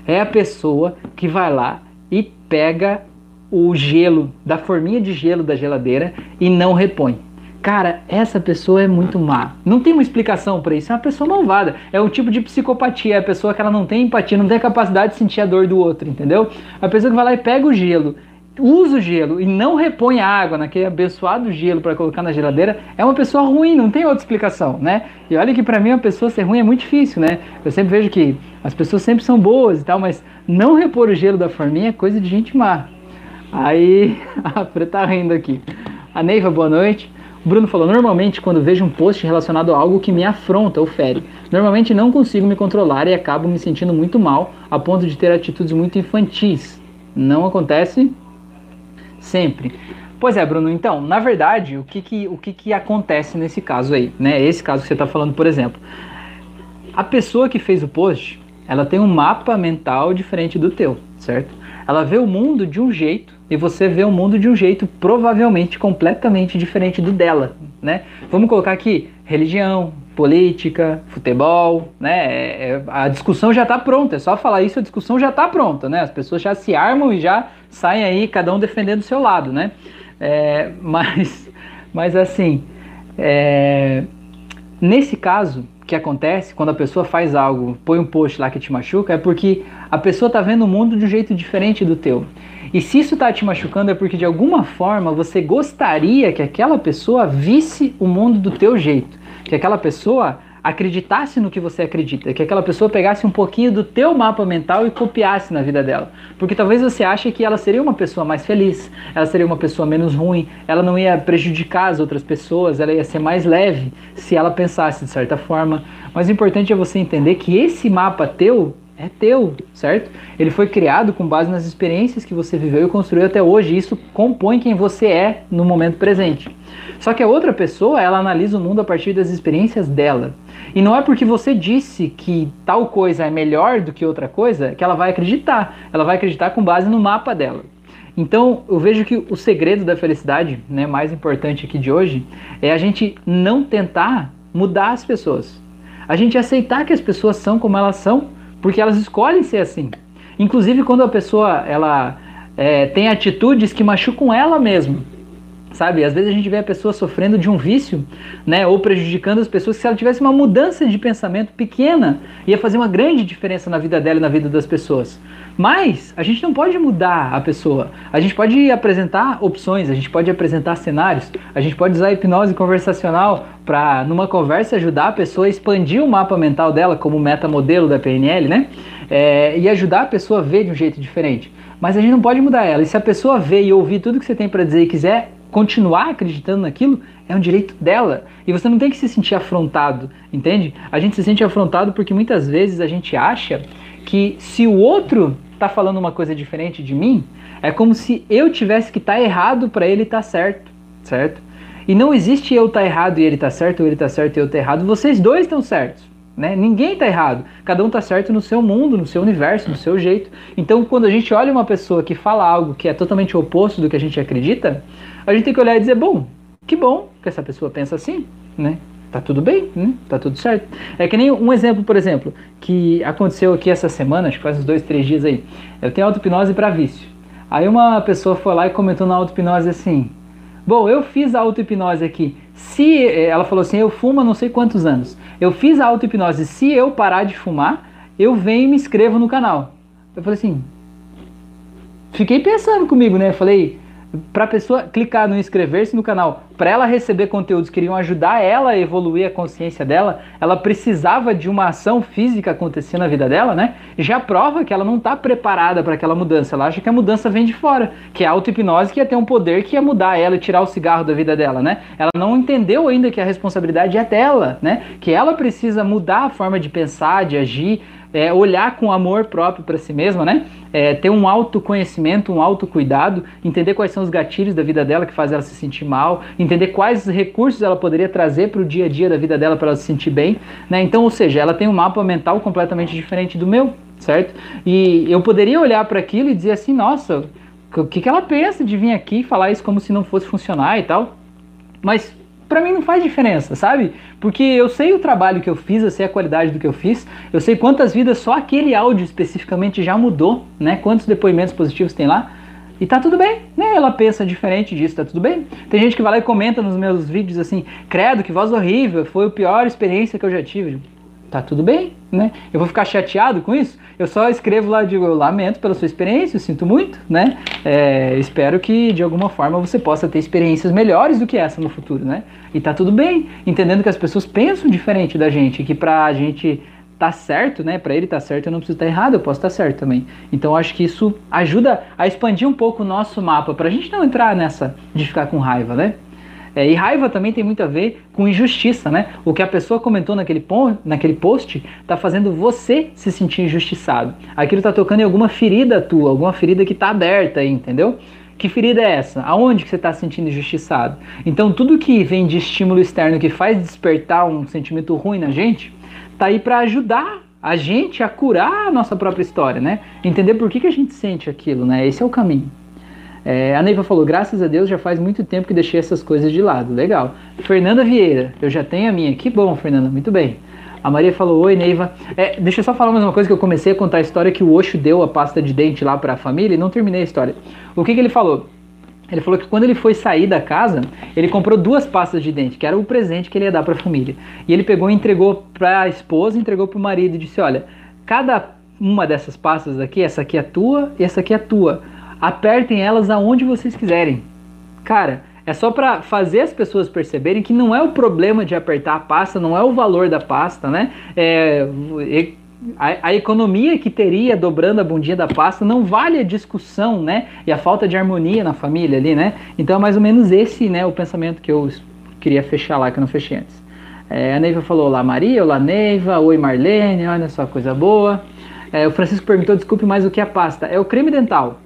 É a pessoa que vai lá e pega o gelo da forminha de gelo da geladeira e não repõe. Cara, essa pessoa é muito má. Não tem uma explicação para isso. É uma pessoa malvada. É um tipo de psicopatia. É a pessoa que ela não tem empatia, não tem a capacidade de sentir a dor do outro, entendeu? A pessoa que vai lá e pega o gelo usa o gelo e não repõe a água naquele abençoado gelo para colocar na geladeira, é uma pessoa ruim, não tem outra explicação, né? E olha que para mim uma pessoa ser ruim é muito difícil, né? Eu sempre vejo que as pessoas sempre são boas e tal, mas não repor o gelo da forminha é coisa de gente má. Aí, <laughs> a Fre tá rindo aqui. A Neiva, boa noite. O Bruno falou: normalmente, quando vejo um post relacionado a algo que me afronta ou fere, normalmente não consigo me controlar e acabo me sentindo muito mal, a ponto de ter atitudes muito infantis. Não acontece Sempre. Pois é, Bruno, então, na verdade, o que, que, o que, que acontece nesse caso aí, né? Esse caso que você está falando, por exemplo. A pessoa que fez o post, ela tem um mapa mental diferente do teu, certo? Ela vê o mundo de um jeito e você vê o mundo de um jeito provavelmente completamente diferente do dela, né? Vamos colocar aqui religião, política, futebol, né? É, é, a discussão já está pronta, é só falar isso, a discussão já está pronta, né? As pessoas já se armam e já saem aí, cada um defendendo o seu lado, né? É, mas, mas assim, é, nesse caso que acontece, quando a pessoa faz algo, põe um post lá que te machuca, é porque a pessoa está vendo o mundo de um jeito diferente do teu. E se isso está te machucando é porque de alguma forma você gostaria que aquela pessoa visse o mundo do teu jeito que aquela pessoa acreditasse no que você acredita, que aquela pessoa pegasse um pouquinho do teu mapa mental e copiasse na vida dela. Porque talvez você ache que ela seria uma pessoa mais feliz, ela seria uma pessoa menos ruim, ela não ia prejudicar as outras pessoas, ela ia ser mais leve se ela pensasse de certa forma. Mas o importante é você entender que esse mapa teu é teu, certo? Ele foi criado com base nas experiências que você viveu e construiu até hoje. Isso compõe quem você é no momento presente. Só que a outra pessoa, ela analisa o mundo a partir das experiências dela. E não é porque você disse que tal coisa é melhor do que outra coisa que ela vai acreditar. Ela vai acreditar com base no mapa dela. Então, eu vejo que o segredo da felicidade, né, mais importante aqui de hoje, é a gente não tentar mudar as pessoas. A gente aceitar que as pessoas são como elas são porque elas escolhem ser assim. Inclusive quando a pessoa ela é, tem atitudes que machucam ela mesma. Sabe, às vezes a gente vê a pessoa sofrendo de um vício, né, ou prejudicando as pessoas, se ela tivesse uma mudança de pensamento pequena, ia fazer uma grande diferença na vida dela e na vida das pessoas. Mas a gente não pode mudar a pessoa. A gente pode apresentar opções, a gente pode apresentar cenários, a gente pode usar hipnose conversacional para, numa conversa, ajudar a pessoa a expandir o mapa mental dela, como metamodelo da PNL, né? É, e ajudar a pessoa a ver de um jeito diferente. Mas a gente não pode mudar ela. E se a pessoa ver e ouvir tudo que você tem para dizer e quiser continuar acreditando naquilo, é um direito dela. E você não tem que se sentir afrontado, entende? A gente se sente afrontado porque muitas vezes a gente acha que se o outro está falando uma coisa diferente de mim, é como se eu tivesse que estar tá errado para ele estar tá certo, certo? E não existe eu tá errado e ele tá certo, ou ele está certo e eu tá errado. Vocês dois estão certos. Né? Ninguém está errado. Cada um está certo no seu mundo, no seu universo, no seu jeito. Então, quando a gente olha uma pessoa que fala algo que é totalmente oposto do que a gente acredita, a gente tem que olhar e dizer: bom, que bom que essa pessoa pensa assim, né? tá tudo bem, né? tá tudo certo. É que nem um exemplo, por exemplo, que aconteceu aqui essa semana, acho que faz uns dois, três dias aí. Eu tenho auto-hipnose para vício. Aí uma pessoa foi lá e comentou na auto-hipnose assim: Bom, eu fiz a auto-hipnose aqui. Se ela falou assim, eu fumo há não sei quantos anos. Eu fiz a auto-hipnose. Se eu parar de fumar, eu venho e me inscrevo no canal. Eu falei assim, fiquei pensando comigo, né? Eu falei, para a pessoa clicar no inscrever-se no canal, para ela receber conteúdos que iriam ajudar ela a evoluir a consciência dela, ela precisava de uma ação física acontecer na vida dela, né? Já prova que ela não está preparada para aquela mudança. Ela acha que a mudança vem de fora, que a auto-hipnose que ia ter um poder que ia mudar ela e tirar o cigarro da vida dela, né? Ela não entendeu ainda que a responsabilidade é dela, né? Que ela precisa mudar a forma de pensar, de agir, é, olhar com amor próprio para si mesma, né? É, ter um autoconhecimento, um autocuidado, entender quais são os gatilhos da vida dela que faz ela se sentir mal, entender quais recursos ela poderia trazer para o dia a dia da vida dela para ela se sentir bem, né? Então, ou seja, ela tem um mapa mental completamente diferente do meu, certo? E eu poderia olhar para aquilo e dizer assim, nossa, o que, que ela pensa de vir aqui e falar isso como se não fosse funcionar e tal? Mas para mim não faz diferença, sabe? Porque eu sei o trabalho que eu fiz, eu sei a qualidade do que eu fiz, eu sei quantas vidas só aquele áudio especificamente já mudou, né? Quantos depoimentos positivos tem lá. E tá tudo bem, né? Ela pensa diferente disso, tá tudo bem. Tem gente que vai lá e comenta nos meus vídeos assim: credo, que voz horrível, foi a pior experiência que eu já tive tá tudo bem, né? Eu vou ficar chateado com isso? Eu só escrevo lá, digo, eu lamento pela sua experiência, eu sinto muito, né? É, espero que de alguma forma você possa ter experiências melhores do que essa no futuro, né? E tá tudo bem, entendendo que as pessoas pensam diferente da gente, que pra gente tá certo, né? Para ele tá certo, eu não preciso estar tá errado, eu posso estar tá certo também. Então acho que isso ajuda a expandir um pouco o nosso mapa, pra gente não entrar nessa de ficar com raiva, né? É, e raiva também tem muito a ver com injustiça, né? O que a pessoa comentou naquele, naquele post está fazendo você se sentir injustiçado. Aquilo está tocando em alguma ferida tua, alguma ferida que está aberta aí, entendeu? Que ferida é essa? Aonde que você está se sentindo injustiçado? Então tudo que vem de estímulo externo que faz despertar um sentimento ruim na gente, tá aí para ajudar a gente a curar a nossa própria história, né? Entender por que, que a gente sente aquilo, né? Esse é o caminho. É, a Neiva falou: graças a Deus já faz muito tempo que deixei essas coisas de lado. Legal. Fernanda Vieira, eu já tenho a minha. Que bom, Fernanda, muito bem. A Maria falou: Oi, Neiva. É, deixa eu só falar mais uma coisa que eu comecei a contar a história que o Osho deu a pasta de dente lá para a família e não terminei a história. O que, que ele falou? Ele falou que quando ele foi sair da casa, ele comprou duas pastas de dente, que era o presente que ele ia dar para a família. E ele pegou e entregou para a esposa, entregou para o marido e disse: Olha, cada uma dessas pastas aqui, essa aqui é tua e essa aqui é tua apertem elas aonde vocês quiserem. Cara, é só para fazer as pessoas perceberem que não é o problema de apertar a pasta, não é o valor da pasta, né? É, a, a, economia que teria dobrando a bundinha da pasta não vale a discussão, né? E a falta de harmonia na família ali, né? Então é mais ou menos esse, né, o pensamento que eu queria fechar lá, que eu não fechei antes. É, a Neiva falou Olá Maria, olá Neiva, oi Marlene, olha só coisa boa. É, o Francisco perguntou, desculpe, mais o que é pasta? É o creme dental.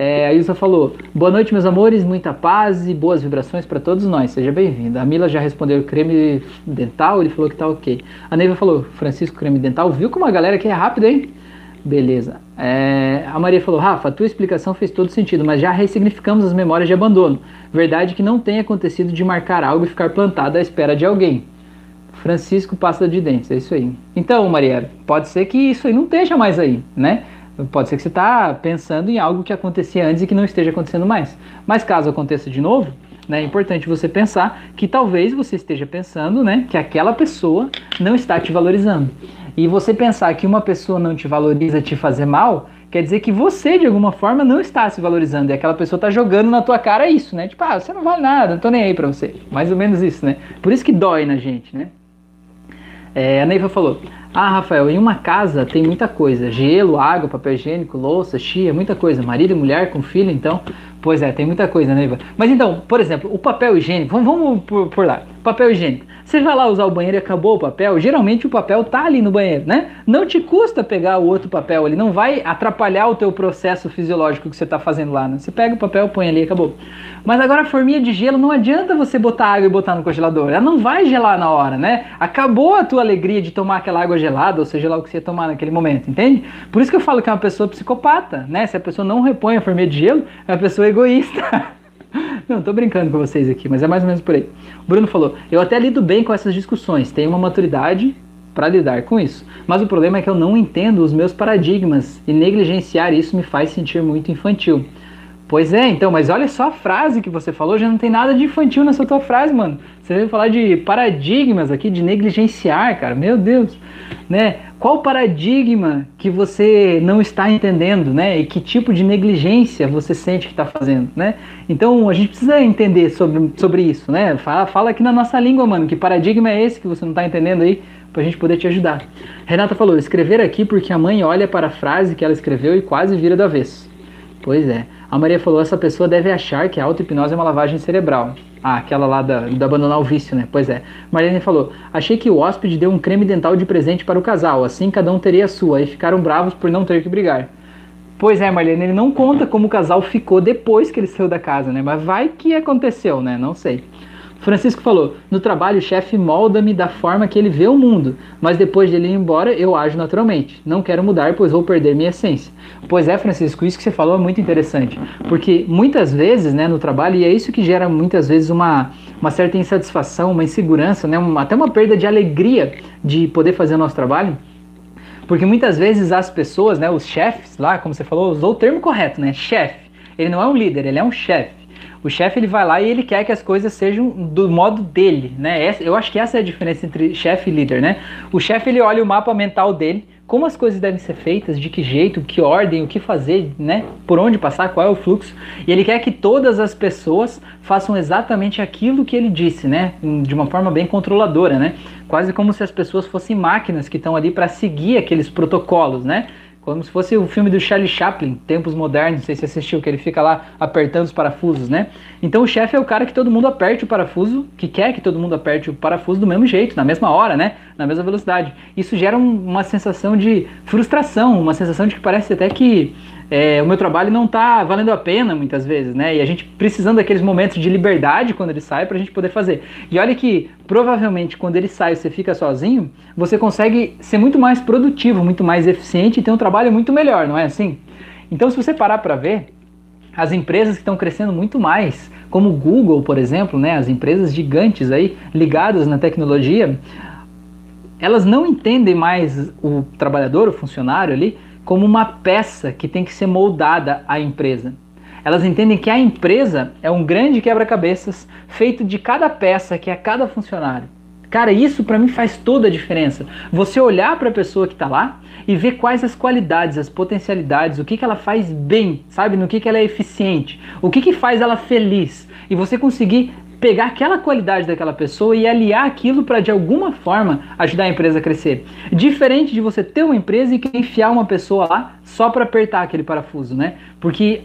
É, a Ilsa falou: Boa noite, meus amores, muita paz e boas vibrações para todos nós. Seja bem-vinda. A Mila já respondeu creme dental, ele falou que tá ok. A Neiva falou: Francisco, creme dental. Viu como a galera aqui é rápida, hein? Beleza. É, a Maria falou: Rafa, a tua explicação fez todo sentido, mas já ressignificamos as memórias de abandono. Verdade que não tem acontecido de marcar algo e ficar plantado à espera de alguém. Francisco pasta de dentes, é isso aí. Então, Maria, pode ser que isso aí não esteja mais aí, né? Pode ser que você está pensando em algo que acontecia antes e que não esteja acontecendo mais. Mas caso aconteça de novo, né, é importante você pensar que talvez você esteja pensando né, que aquela pessoa não está te valorizando. E você pensar que uma pessoa não te valoriza te fazer mal, quer dizer que você, de alguma forma, não está se valorizando. E aquela pessoa está jogando na tua cara isso, né? Tipo, ah, você não vale nada, não tô nem aí pra você. Mais ou menos isso, né? Por isso que dói na gente, né? É, a Neiva falou: Ah, Rafael, em uma casa tem muita coisa: gelo, água, papel higiênico, louça, chia, muita coisa. Marido e mulher com filho, então. Pois é, tem muita coisa, Neiva. Mas então, por exemplo, o papel higiênico, vamos, vamos por, por lá. Papel higiênico. Você vai lá usar o banheiro e acabou o papel, geralmente o papel tá ali no banheiro, né? Não te custa pegar o outro papel, ele não vai atrapalhar o teu processo fisiológico que você está fazendo lá, né? Você pega o papel, põe ali e acabou. Mas agora a forminha de gelo, não adianta você botar água e botar no congelador, ela não vai gelar na hora, né? Acabou a tua alegria de tomar aquela água gelada, ou seja lá o que você ia tomar naquele momento, entende? Por isso que eu falo que é uma pessoa psicopata, né? Se a pessoa não repõe a forminha de gelo, é uma pessoa egoísta. <laughs> <laughs> Não, tô brincando com vocês aqui, mas é mais ou menos por aí. O Bruno falou: Eu até lido bem com essas discussões, tenho uma maturidade para lidar com isso. Mas o problema é que eu não entendo os meus paradigmas e negligenciar isso me faz sentir muito infantil. Pois é, então, mas olha só a frase que você falou, já não tem nada de infantil nessa tua frase, mano. Você veio falar de paradigmas aqui, de negligenciar, cara. Meu Deus, né? Qual paradigma que você não está entendendo, né? E que tipo de negligência você sente que está fazendo, né? Então a gente precisa entender sobre, sobre isso, né? Fala, fala aqui na nossa língua, mano. Que paradigma é esse que você não está entendendo aí? Pra gente poder te ajudar. Renata falou: escrever aqui porque a mãe olha para a frase que ela escreveu e quase vira do avesso. Pois é. A Maria falou: essa pessoa deve achar que a auto-hipnose é uma lavagem cerebral. Ah, aquela lá da, do abandonar o vício, né? Pois é. Marlene falou: achei que o hóspede deu um creme dental de presente para o casal, assim cada um teria a sua, e ficaram bravos por não ter que brigar. Pois é, Marlene, ele não conta como o casal ficou depois que ele saiu da casa, né? Mas vai que aconteceu, né? Não sei. Francisco falou: No trabalho, o chefe molda-me da forma que ele vê o mundo, mas depois de ele ir embora, eu ajo naturalmente. Não quero mudar, pois vou perder minha essência. Pois é, Francisco, isso que você falou é muito interessante, porque muitas vezes, né, no trabalho, e é isso que gera muitas vezes uma, uma certa insatisfação, uma insegurança, né, uma, até uma perda de alegria de poder fazer o nosso trabalho. Porque muitas vezes as pessoas, né, os chefes lá, como você falou, usou o termo correto, né, chefe. Ele não é um líder, ele é um chefe. O chefe ele vai lá e ele quer que as coisas sejam do modo dele, né? eu acho que essa é a diferença entre chefe e líder, né? O chefe ele olha o mapa mental dele, como as coisas devem ser feitas, de que jeito, que ordem, o que fazer, né? Por onde passar, qual é o fluxo. E ele quer que todas as pessoas façam exatamente aquilo que ele disse, né? De uma forma bem controladora, né? Quase como se as pessoas fossem máquinas que estão ali para seguir aqueles protocolos, né? Como se fosse o filme do Charlie Chaplin, Tempos Modernos, não sei se você assistiu, que ele fica lá apertando os parafusos, né? Então o chefe é o cara que todo mundo aperte o parafuso, que quer que todo mundo aperte o parafuso do mesmo jeito, na mesma hora, né? Na mesma velocidade. Isso gera um, uma sensação de frustração, uma sensação de que parece até que é, o meu trabalho não está valendo a pena muitas vezes, né? E a gente precisando daqueles momentos de liberdade quando ele sai para a gente poder fazer. E olha que provavelmente quando ele sai você fica sozinho, você consegue ser muito mais produtivo, muito mais eficiente e ter um trabalho muito melhor, não é assim? Então, se você parar para ver, as empresas que estão crescendo muito mais, como o Google, por exemplo, né, as empresas gigantes aí ligadas na tecnologia, elas não entendem mais o trabalhador, o funcionário ali, como uma peça que tem que ser moldada à empresa. Elas entendem que a empresa é um grande quebra-cabeças feito de cada peça que é cada funcionário. Cara, isso para mim faz toda a diferença. Você olhar para a pessoa que está lá e ver quais as qualidades, as potencialidades, o que, que ela faz bem, sabe? No que, que ela é eficiente, o que, que faz ela feliz. E você conseguir pegar aquela qualidade daquela pessoa e aliar aquilo para de alguma forma ajudar a empresa a crescer. Diferente de você ter uma empresa e enfiar uma pessoa lá só para apertar aquele parafuso, né? Porque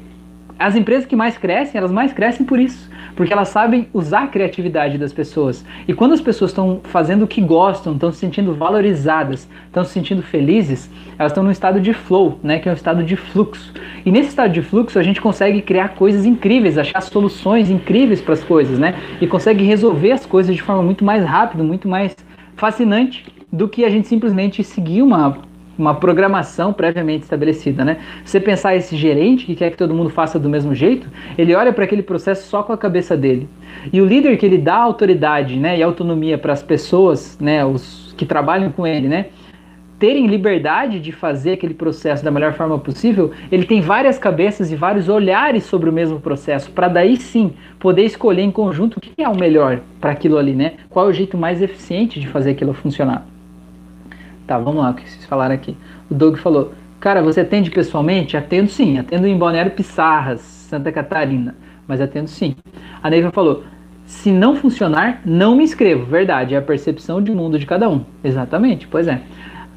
as empresas que mais crescem, elas mais crescem por isso porque elas sabem usar a criatividade das pessoas. E quando as pessoas estão fazendo o que gostam, estão se sentindo valorizadas, estão se sentindo felizes, elas estão num estado de flow, né, que é um estado de fluxo. E nesse estado de fluxo a gente consegue criar coisas incríveis, achar soluções incríveis para as coisas, né? E consegue resolver as coisas de forma muito mais rápida, muito mais fascinante do que a gente simplesmente seguir uma uma programação previamente estabelecida, né? Você pensar esse gerente que quer que todo mundo faça do mesmo jeito, ele olha para aquele processo só com a cabeça dele. E o líder que ele dá autoridade, né, e autonomia para as pessoas, né, os que trabalham com ele, né, terem liberdade de fazer aquele processo da melhor forma possível, ele tem várias cabeças e vários olhares sobre o mesmo processo, para daí sim poder escolher em conjunto o que é o melhor para aquilo ali, né? Qual é o jeito mais eficiente de fazer aquilo funcionar. Tá, vamos lá, o que vocês falaram aqui. O Doug falou: Cara, você atende pessoalmente? Atendo sim, atendo em Balneário Pissarras, Santa Catarina, mas atendo sim. A Neiva falou: Se não funcionar, não me inscrevo. Verdade, é a percepção de mundo de cada um. Exatamente, pois é.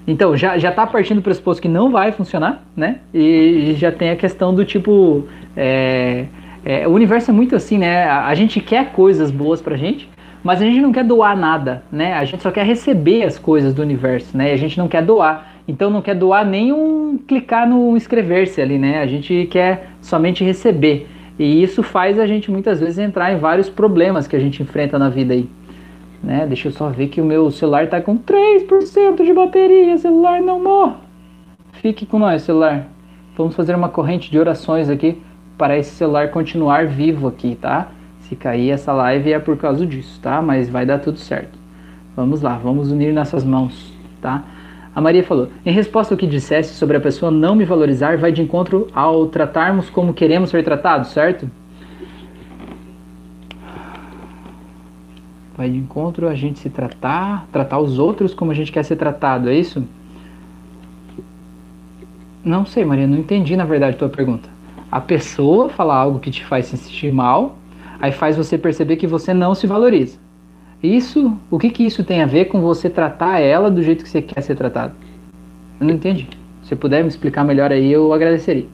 Então, já, já tá partindo do pressuposto que não vai funcionar, né? E, já tem a questão do tipo. É, é, o universo é muito assim, né? A, a gente quer coisas boas pra gente, mas a gente não quer doar nada, né? A gente só quer receber as coisas do universo, né? A gente não quer doar. Então não quer doar nem um clicar no inscrever-se ali, né? A gente quer somente receber. E isso faz a gente muitas vezes entrar em vários problemas que a gente enfrenta na vida aí. Né? Deixa eu só ver que o meu celular está com 3% de bateria, celular não morre. Fique com nós, celular. Vamos fazer uma corrente de orações aqui para esse celular continuar vivo aqui, tá? Se cair essa live é por causa disso, tá? Mas vai dar tudo certo. Vamos lá, vamos unir nossas mãos, tá? A Maria falou: Em resposta ao que disseste sobre a pessoa não me valorizar, vai de encontro ao tratarmos como queremos ser tratados, certo? Vai de encontro a gente se tratar, tratar os outros como a gente quer ser tratado, é isso? Não sei, Maria, não entendi na verdade a tua pergunta. A pessoa fala algo que te faz se sentir mal, aí faz você perceber que você não se valoriza. Isso, o que, que isso tem a ver com você tratar ela do jeito que você quer ser tratado? Eu não entendi. Se puder me explicar melhor aí, eu agradeceria.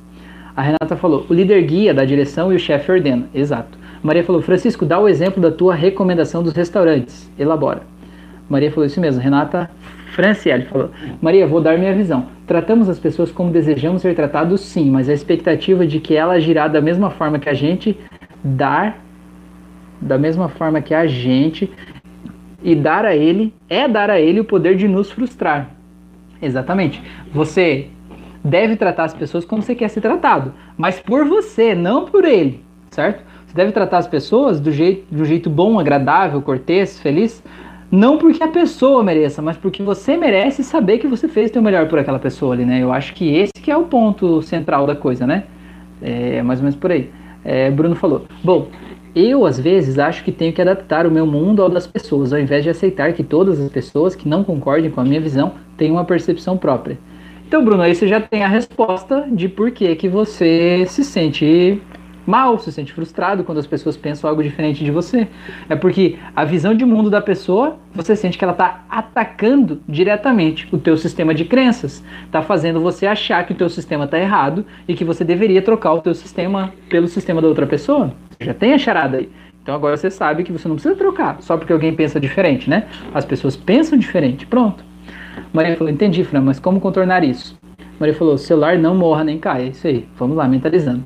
A Renata falou: o líder guia da direção e o chefe ordena. Exato. Maria falou: Francisco, dá o exemplo da tua recomendação dos restaurantes. Elabora. Maria falou isso mesmo. Renata Franciele falou: Maria, vou dar minha visão. Tratamos as pessoas como desejamos ser tratados, sim, mas a expectativa de que ela agirá da mesma forma que a gente dar da mesma forma que a gente e dar a ele é dar a ele o poder de nos frustrar. Exatamente. Você deve tratar as pessoas como você quer ser tratado, mas por você, não por ele, certo? Você deve tratar as pessoas do jeito, do jeito bom, agradável, cortês, feliz, não porque a pessoa mereça, mas porque você merece saber que você fez o seu melhor por aquela pessoa ali, né? Eu acho que esse que é o ponto central da coisa, né? É mais ou menos por aí. É, Bruno falou. Bom, eu, às vezes, acho que tenho que adaptar o meu mundo ao das pessoas, ao invés de aceitar que todas as pessoas que não concordem com a minha visão tenham uma percepção própria. Então, Bruno, aí você já tem a resposta de por que, que você se sente mal, se sente frustrado quando as pessoas pensam algo diferente de você. É porque a visão de mundo da pessoa, você sente que ela está atacando diretamente o teu sistema de crenças, está fazendo você achar que o teu sistema está errado e que você deveria trocar o teu sistema pelo sistema da outra pessoa. Você já tem a charada aí. Então agora você sabe que você não precisa trocar só porque alguém pensa diferente, né? As pessoas pensam diferente, pronto. Maria falou, entendi, Fran, mas como contornar isso? Maria falou, celular não morra nem caia. É isso aí, vamos lá, mentalizando.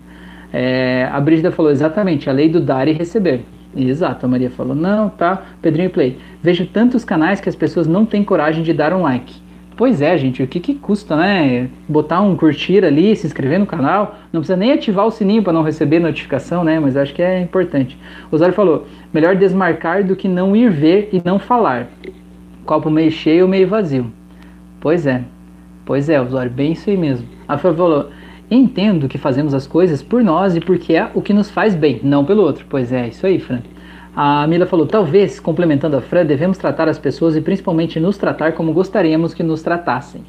É, a Brígida falou exatamente, a lei do dar e receber. Exato, a Maria falou, não, tá. Pedrinho Play, vejo tantos canais que as pessoas não têm coragem de dar um like. Pois é, gente, o que, que custa, né? Botar um curtir ali, se inscrever no canal, não precisa nem ativar o sininho para não receber notificação, né? Mas acho que é importante. O Osório falou: melhor desmarcar do que não ir ver e não falar. Copo meio cheio ou meio vazio. Pois é, pois é, Osório, bem isso aí mesmo. A Fê falou: Entendo que fazemos as coisas por nós e porque é o que nos faz bem, não pelo outro. Pois é, isso aí, Fran. A Mila falou: talvez, complementando a Fran, devemos tratar as pessoas e principalmente nos tratar como gostaríamos que nos tratassem.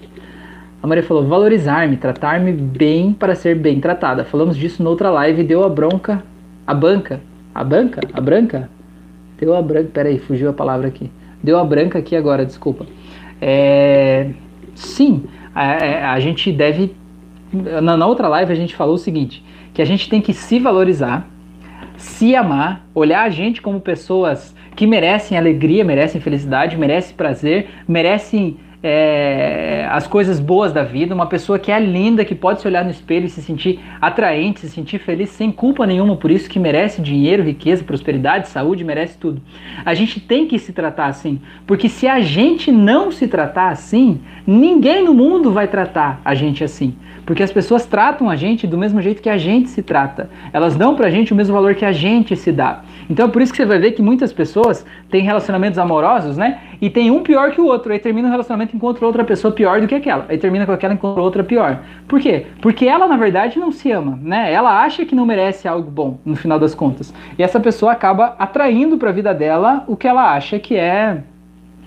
A Maria falou: valorizar-me, tratar-me bem para ser bem tratada. Falamos disso noutra live e deu a bronca. A banca? A banca? A branca? Deu a branca. Peraí, fugiu a palavra aqui. Deu a branca aqui agora, desculpa. É, sim, a, a gente deve na, na outra live a gente falou o seguinte, que a gente tem que se valorizar, se amar, olhar a gente como pessoas que merecem alegria, merecem felicidade, merecem prazer, merecem é, as coisas boas da vida, uma pessoa que é linda, que pode se olhar no espelho e se sentir atraente, se sentir feliz sem culpa nenhuma por isso, que merece dinheiro, riqueza, prosperidade, saúde, merece tudo. A gente tem que se tratar assim, porque se a gente não se tratar assim, ninguém no mundo vai tratar a gente assim. Porque as pessoas tratam a gente do mesmo jeito que a gente se trata. Elas dão pra gente o mesmo valor que a gente se dá. Então é por isso que você vai ver que muitas pessoas têm relacionamentos amorosos, né? E tem um pior que o outro. Aí termina o relacionamento encontra outra pessoa pior do que aquela. Aí termina com aquela encontra outra pior. Por quê? Porque ela, na verdade, não se ama, né? Ela acha que não merece algo bom, no final das contas. E essa pessoa acaba atraindo pra vida dela o que ela acha que é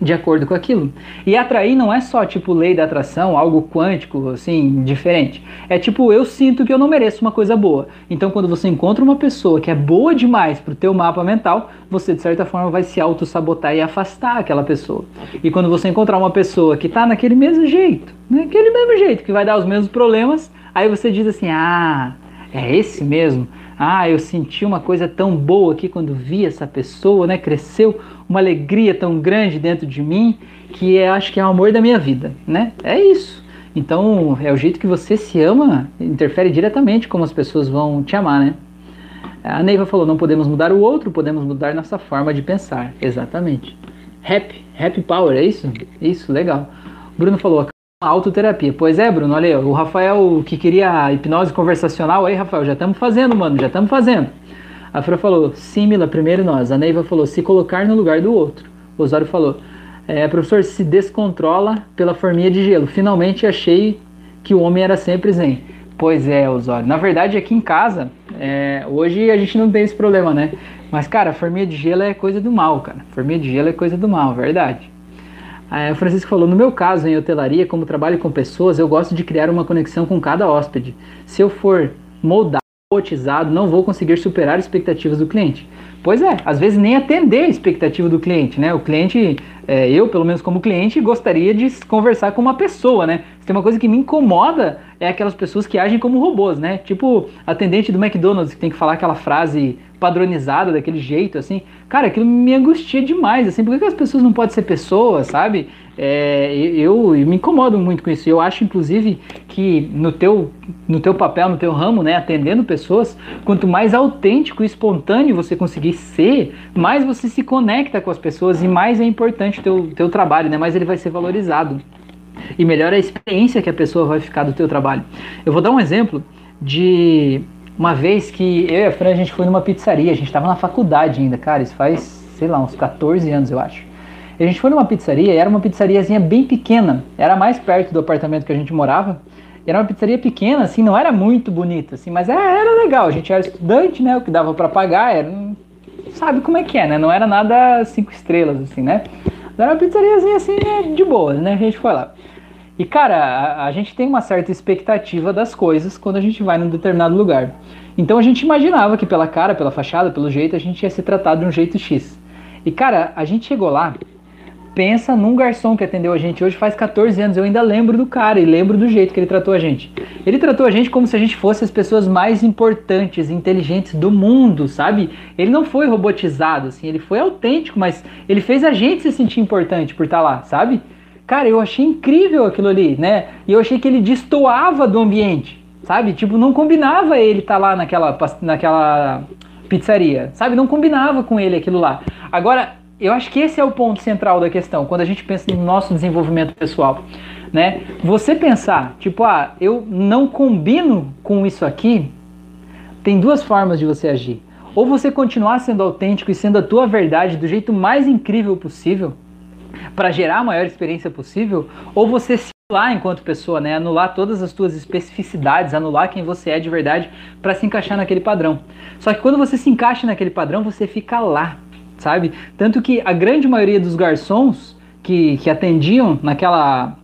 de acordo com aquilo. E atrair não é só tipo lei da atração, algo quântico, assim, diferente. É tipo, eu sinto que eu não mereço uma coisa boa. Então, quando você encontra uma pessoa que é boa demais pro teu mapa mental, você de certa forma vai se auto-sabotar e afastar aquela pessoa. E quando você encontrar uma pessoa que tá naquele mesmo jeito, naquele mesmo jeito, que vai dar os mesmos problemas, aí você diz assim: "Ah, é esse mesmo? Ah, eu senti uma coisa tão boa aqui quando vi essa pessoa, né? Cresceu uma alegria tão grande dentro de mim que é, acho que é o amor da minha vida, né? É isso. Então, é o jeito que você se ama, interfere diretamente como as pessoas vão te amar, né? A Neiva falou: não podemos mudar o outro, podemos mudar nossa forma de pensar. Exatamente. Happy, happy power, é isso? Isso, legal. Bruno falou: Autoterapia. Pois é, Bruno, olha aí, o Rafael que queria hipnose conversacional, aí, Rafael, já estamos fazendo, mano, já estamos fazendo. A Fran falou, sim, Mila, primeiro nós. A Neiva falou, se colocar no lugar do outro. O Osório falou, É, professor, se descontrola pela forminha de gelo. Finalmente achei que o homem era sempre zen. Pois é, Osório. Na verdade, aqui em casa, é, hoje a gente não tem esse problema, né? Mas, cara, forminha de gelo é coisa do mal, cara. Forminha de gelo é coisa do mal, verdade. É, o Francisco falou: no meu caso, em hotelaria, como trabalho com pessoas, eu gosto de criar uma conexão com cada hóspede. Se eu for moldado, robotizado, não vou conseguir superar as expectativas do cliente. Pois é, às vezes nem atender a expectativa do cliente, né? O cliente, é, eu, pelo menos como cliente, gostaria de conversar com uma pessoa, né? Se tem uma coisa que me incomoda é aquelas pessoas que agem como robôs, né? Tipo atendente do McDonald's que tem que falar aquela frase padronizada daquele jeito, assim. Cara, aquilo me angustia demais, assim. Por que, as pessoas não podem ser pessoas, sabe? É, eu, eu, me incomodo muito com isso. Eu acho, inclusive, que no teu, no teu papel, no teu ramo, né, atendendo pessoas, quanto mais autêntico e espontâneo você conseguir ser, mais você se conecta com as pessoas e mais é importante o teu, teu trabalho, né? Mais ele vai ser valorizado. E melhor a experiência que a pessoa vai ficar do teu trabalho. Eu vou dar um exemplo de uma vez que eu e a Fran, a gente foi numa pizzaria, a gente estava na faculdade ainda, cara, isso faz, sei lá, uns 14 anos, eu acho. A gente foi numa pizzaria, era uma pizzariazinha bem pequena, era mais perto do apartamento que a gente morava, era uma pizzaria pequena, assim, não era muito bonita, assim, mas era, era legal, a gente era estudante, né, o que dava para pagar, era, sabe como é que é, né, não era nada cinco estrelas, assim, né, era uma pizzariazinha, assim, né, de boa, né, a gente foi lá. E cara, a, a, gente tem uma certa expectativa das coisas quando a gente vai num determinado lugar. Então a gente imaginava que pela cara, pela fachada, pelo jeito, a gente ia ser tratado de um jeito X. E cara, a gente chegou lá, pensa num garçom que atendeu a gente hoje faz 14 anos. Eu ainda lembro do cara e lembro do jeito que ele tratou a gente. Ele tratou a gente como se a gente fosse as pessoas mais importantes inteligentes do mundo, sabe? Ele não foi robotizado, assim, ele foi autêntico, mas ele fez a gente se sentir importante por estar lá, sabe? Cara, eu achei incrível aquilo ali, né? E eu achei que ele destoava do ambiente, sabe? Tipo, não combinava ele estar tá lá naquela, naquela pizzaria, sabe? Não combinava com ele aquilo lá. Agora, eu acho que esse é o ponto central da questão, quando a gente pensa no nosso desenvolvimento pessoal, né? Você pensar, tipo, ah, eu não combino com isso aqui, tem duas formas de você agir. Ou você continuar sendo autêntico e sendo a tua verdade do jeito mais incrível possível, para gerar a maior experiência possível, ou você se anular enquanto pessoa, né? Anular todas as suas especificidades, anular quem você é de verdade para se encaixar naquele padrão. Só que quando você se encaixa naquele padrão, você fica lá, sabe? Tanto que a grande maioria dos garçons que, que atendiam naquela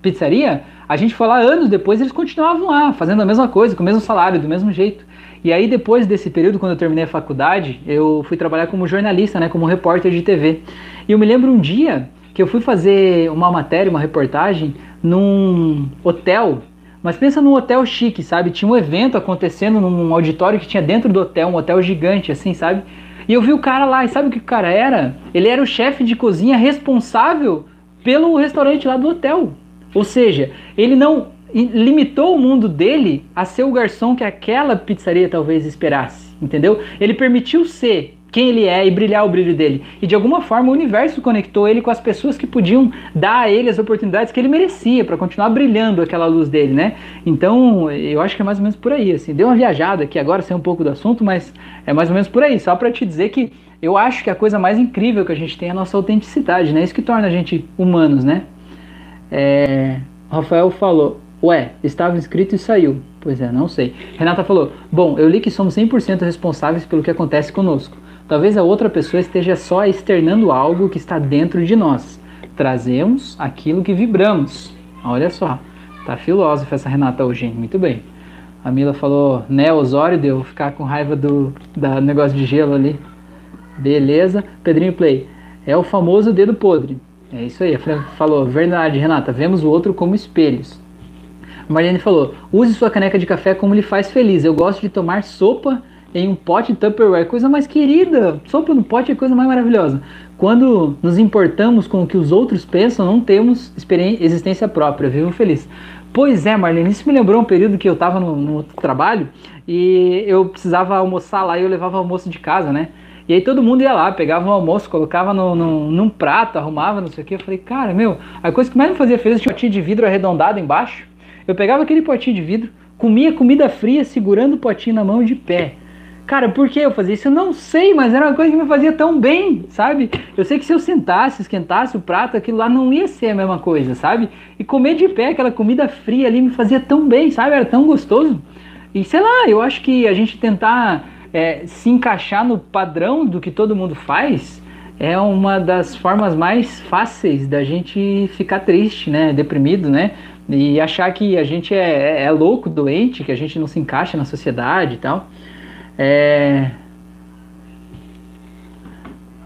pizzaria, a gente foi lá anos depois, eles continuavam lá, fazendo a mesma coisa, com o mesmo salário, do mesmo jeito. E aí, depois desse período, quando eu terminei a faculdade, eu fui trabalhar como jornalista, né, como repórter de TV. E eu me lembro um dia que eu fui fazer uma matéria, uma reportagem num hotel, mas pensa num hotel chique, sabe? Tinha um evento acontecendo num auditório que tinha dentro do hotel, um hotel gigante, assim, sabe? E eu vi o cara lá, e sabe o que o cara era? Ele era o chefe de cozinha responsável pelo restaurante lá do hotel. Ou seja, ele não limitou o mundo dele a ser o garçom que aquela pizzaria talvez esperasse, entendeu? Ele permitiu ser quem ele é e brilhar o brilho dele. E de alguma forma o universo conectou ele com as pessoas que podiam dar a ele as oportunidades que ele merecia para continuar brilhando aquela luz dele, né? Então, eu acho que é mais ou menos por aí, assim. Deu uma viajada aqui agora, sem um pouco do assunto, mas é mais ou menos por aí, só para te dizer que eu acho que a coisa mais incrível que a gente tem é a nossa autenticidade, né? Isso que torna a gente humanos, né? É... Rafael falou, Ué, estava inscrito e saiu. Pois é, não sei. Renata falou: Bom, eu li que somos 100% responsáveis pelo que acontece conosco. Talvez a outra pessoa esteja só externando algo que está dentro de nós. Trazemos aquilo que vibramos. Olha só, tá filósofa essa Renata hoje? Muito bem. A Mila falou, né, Osório, deu ficar com raiva do da negócio de gelo ali. Beleza. Pedrinho Play. É o famoso dedo podre. É isso aí. Falou, verdade, Renata. Vemos o outro como espelhos. Mariane falou: use sua caneca de café como lhe faz feliz. Eu gosto de tomar sopa em um pote Tupperware, coisa mais querida. Sopa no pote é coisa mais maravilhosa. Quando nos importamos com o que os outros pensam, não temos existência própria. Vivo feliz. Pois é, Marlene, isso me lembrou um período que eu estava no, no trabalho e eu precisava almoçar lá e eu levava almoço de casa, né? E aí todo mundo ia lá, pegava um almoço, colocava no, no, num prato, arrumava, não sei o que. Eu falei, cara, meu, a coisa que mais me fazia feliz tinha um potinho de vidro arredondado embaixo. Eu pegava aquele potinho de vidro, comia comida fria segurando o potinho na mão de pé. Cara, por que eu fazia isso? Eu não sei, mas era uma coisa que me fazia tão bem, sabe? Eu sei que se eu sentasse, esquentasse o prato, aquilo lá não ia ser a mesma coisa, sabe? E comer de pé aquela comida fria ali me fazia tão bem, sabe? Era tão gostoso. E sei lá, eu acho que a gente tentar é, se encaixar no padrão do que todo mundo faz é uma das formas mais fáceis da gente ficar triste, né? Deprimido, né? E achar que a gente é, é louco, doente, que a gente não se encaixa na sociedade e tal. É...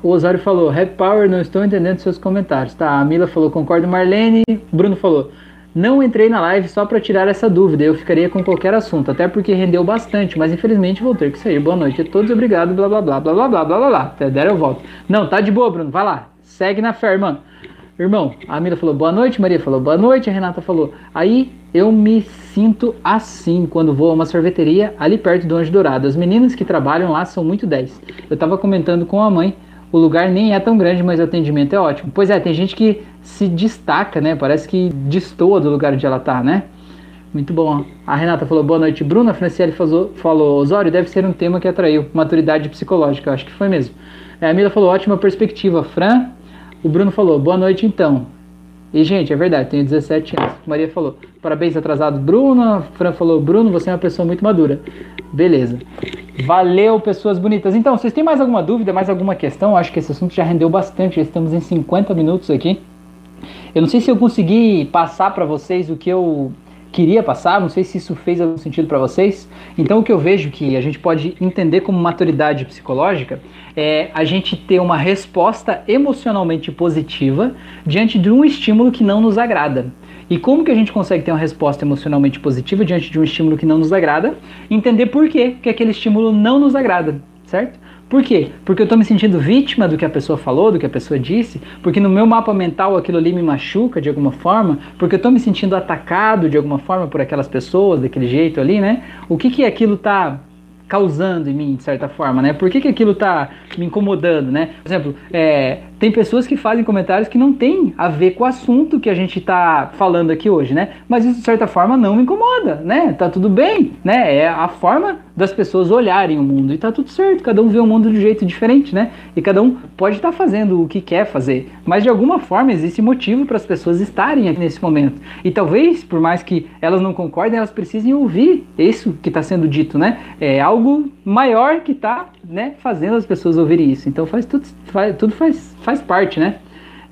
O Osório falou, Happy Power, não estou entendendo seus comentários. Tá, a Mila falou, concordo, Marlene. Bruno falou, não entrei na live só para tirar essa dúvida, eu ficaria com qualquer assunto, até porque rendeu bastante, mas infelizmente vou ter que sair. Boa noite a todos, obrigado, blá blá blá blá blá blá blá blá blá. Até der eu volto. Não, tá de boa, Bruno, vai lá. Segue na fé, irmão. Irmão, a Mila falou boa noite, Maria falou boa noite, a Renata falou. Aí eu me sinto assim quando vou a uma sorveteria ali perto do Anjo Dourado. As meninas que trabalham lá são muito 10. Eu tava comentando com a mãe, o lugar nem é tão grande, mas o atendimento é ótimo. Pois é, tem gente que se destaca, né? Parece que destoa do lugar onde ela tá, né? Muito bom. A Renata falou boa noite, Bruna. A Franciele falou, falou Osório, deve ser um tema que atraiu. Maturidade psicológica, eu acho que foi mesmo. É, a Mila falou ótima perspectiva. Fran, o Bruno falou, boa noite então. E, gente, é verdade, tenho 17 anos. Maria falou, parabéns atrasado, Bruno. A Fran falou, Bruno, você é uma pessoa muito madura. Beleza. Valeu, pessoas bonitas. Então, vocês têm mais alguma dúvida, mais alguma questão? Acho que esse assunto já rendeu bastante, já estamos em 50 minutos aqui. Eu não sei se eu consegui passar para vocês o que eu queria passar, não sei se isso fez algum sentido para vocês. Então, o que eu vejo que a gente pode entender como maturidade psicológica é a gente ter uma resposta emocionalmente positiva diante de um estímulo que não nos agrada. E como que a gente consegue ter uma resposta emocionalmente positiva diante de um estímulo que não nos agrada? Entender por quê que aquele estímulo não nos agrada, certo? Por quê? Porque eu estou me sentindo vítima do que a pessoa falou, do que a pessoa disse, porque no meu mapa mental aquilo ali me machuca de alguma forma, porque eu estou me sentindo atacado de alguma forma por aquelas pessoas, daquele jeito ali, né? O que que aquilo está causando em mim, de certa forma, né? Por que, que aquilo está me incomodando, né? Por exemplo, é, tem pessoas que fazem comentários que não tem a ver com o assunto que a gente está falando aqui hoje, né? Mas isso de certa forma não me incomoda, né? Tá tudo bem, né? É a forma das pessoas olharem o mundo e tá tudo certo. Cada um vê o mundo de um jeito diferente, né? E cada um pode estar tá fazendo o que quer fazer, mas de alguma forma existe motivo para as pessoas estarem aqui nesse momento. E talvez, por mais que elas não concordem, elas precisem ouvir isso que está sendo dito, né? É algo maior que está, né, fazendo as pessoas ouvirem isso. Então faz tudo, faz, tudo faz faz parte, né?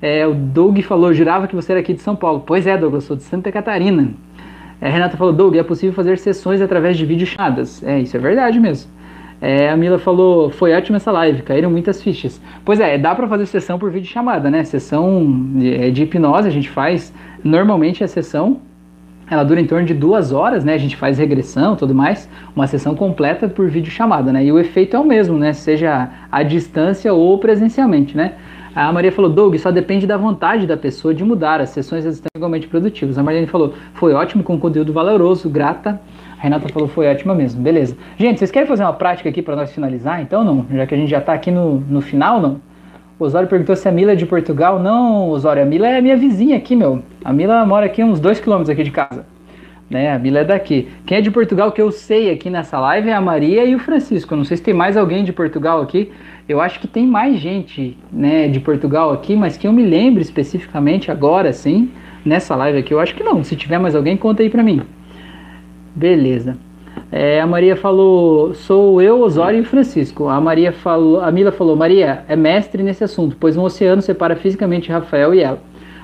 É, o Doug falou, jurava que você era aqui de São Paulo. Pois é, Doug, eu sou de Santa Catarina. É, Renata falou, Doug, é possível fazer sessões através de videochamadas. É, isso é verdade mesmo. É, a Mila falou, foi ótima essa live, caíram muitas fichas. Pois é, dá para fazer sessão por videochamada, né? Sessão de, é, de hipnose a gente faz, normalmente a sessão ela dura em torno de duas horas, né? A gente faz regressão, tudo mais, uma sessão completa por videochamada, né? E o efeito é o mesmo, né? Seja à distância ou presencialmente, né? A Maria falou, Doug, só depende da vontade da pessoa de mudar. As sessões estão igualmente produtivas. A Mariane falou, foi ótimo, com conteúdo valoroso, grata. A Renata falou, foi ótima mesmo. Beleza. Gente, vocês querem fazer uma prática aqui para nós finalizar? Então, não? Já que a gente já está aqui no, no final, não? O Osório perguntou se a Mila é de Portugal. Não, Osório, a Mila é minha vizinha aqui, meu. A Mila mora aqui uns dois quilômetros aqui de casa. Né, a Mila é daqui. Quem é de Portugal que eu sei aqui nessa live é a Maria e o Francisco. Não sei se tem mais alguém de Portugal aqui. Eu acho que tem mais gente, né, de Portugal aqui, mas que eu me lembre especificamente agora, sim, nessa live aqui. Eu acho que não. Se tiver mais alguém, conta aí pra mim. Beleza. É, a Maria falou, sou eu, Osório e Francisco. A Maria falou, a Mila falou, Maria é mestre nesse assunto, pois um oceano separa fisicamente Rafael e ela.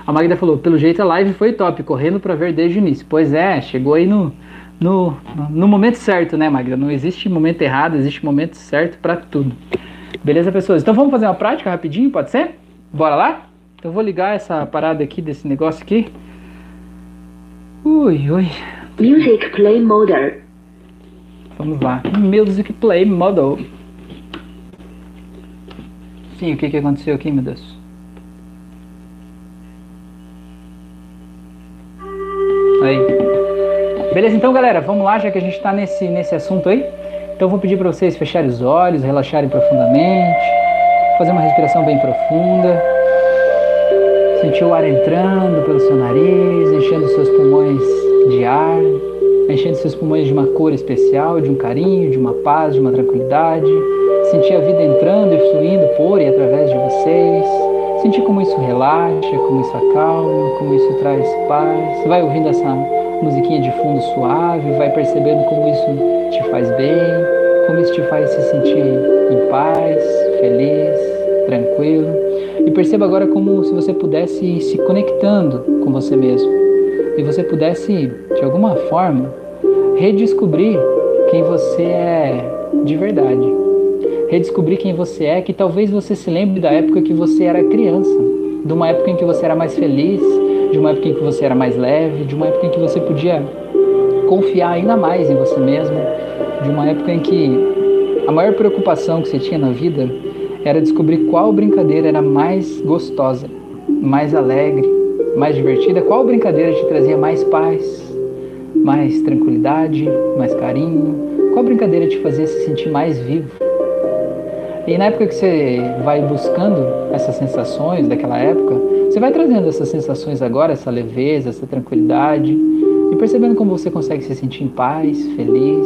A Magda falou, pelo jeito a live foi top, correndo para ver desde o início. Pois é, chegou aí no, no, no momento certo, né, Magda? Não existe momento errado, existe momento certo para tudo. Beleza, pessoas? Então vamos fazer uma prática rapidinho, pode ser? Bora lá? Então vou ligar essa parada aqui desse negócio aqui. Ui, ui. Music Play Mode. Vamos lá. Music Play Mode. Sim, o que, que aconteceu aqui, meu Deus? Beleza, então galera, vamos lá, já que a gente está nesse, nesse assunto aí. Então eu vou pedir para vocês fecharem os olhos, relaxarem profundamente, fazer uma respiração bem profunda. Sentir o ar entrando pelo seu nariz, enchendo seus pulmões de ar, enchendo seus pulmões de uma cor especial, de um carinho, de uma paz, de uma tranquilidade. Sentir a vida entrando e fluindo por e através de vocês. Sentir como isso relaxa, como isso acalma, como isso traz paz. Vai ouvindo essa musiquinha de fundo suave, vai percebendo como isso te faz bem, como isso te faz se sentir em paz, feliz, tranquilo. E perceba agora como se você pudesse ir se conectando com você mesmo. E você pudesse, de alguma forma, redescobrir quem você é de verdade. Redescobrir quem você é, que talvez você se lembre da época que você era criança, de uma época em que você era mais feliz, de uma época em que você era mais leve, de uma época em que você podia confiar ainda mais em você mesmo, de uma época em que a maior preocupação que você tinha na vida era descobrir qual brincadeira era mais gostosa, mais alegre, mais divertida, qual brincadeira te trazia mais paz, mais tranquilidade, mais carinho, qual brincadeira te fazia se sentir mais vivo. E na época que você vai buscando essas sensações daquela época, você vai trazendo essas sensações agora, essa leveza, essa tranquilidade, e percebendo como você consegue se sentir em paz, feliz,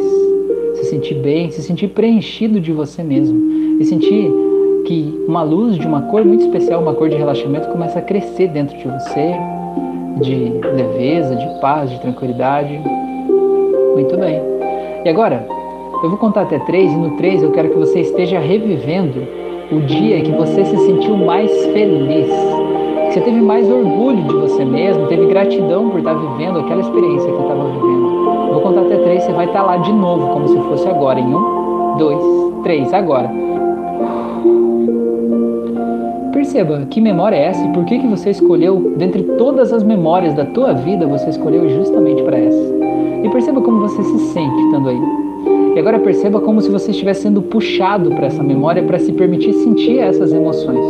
se sentir bem, se sentir preenchido de você mesmo, e sentir que uma luz de uma cor muito especial, uma cor de relaxamento, começa a crescer dentro de você, de leveza, de paz, de tranquilidade. Muito bem. E agora, eu vou contar até três, e no três eu quero que você esteja revivendo o dia que você se sentiu mais feliz, você teve mais orgulho de você mesmo, teve gratidão por estar vivendo aquela experiência que estava vivendo. Vou contar até três, você vai estar lá de novo, como se fosse agora, em um, dois, três, agora. Perceba que memória é essa e por que, que você escolheu, dentre todas as memórias da tua vida, você escolheu justamente para essa. E perceba como você se sente estando aí. E agora perceba como se você estivesse sendo puxado para essa memória para se permitir sentir essas emoções.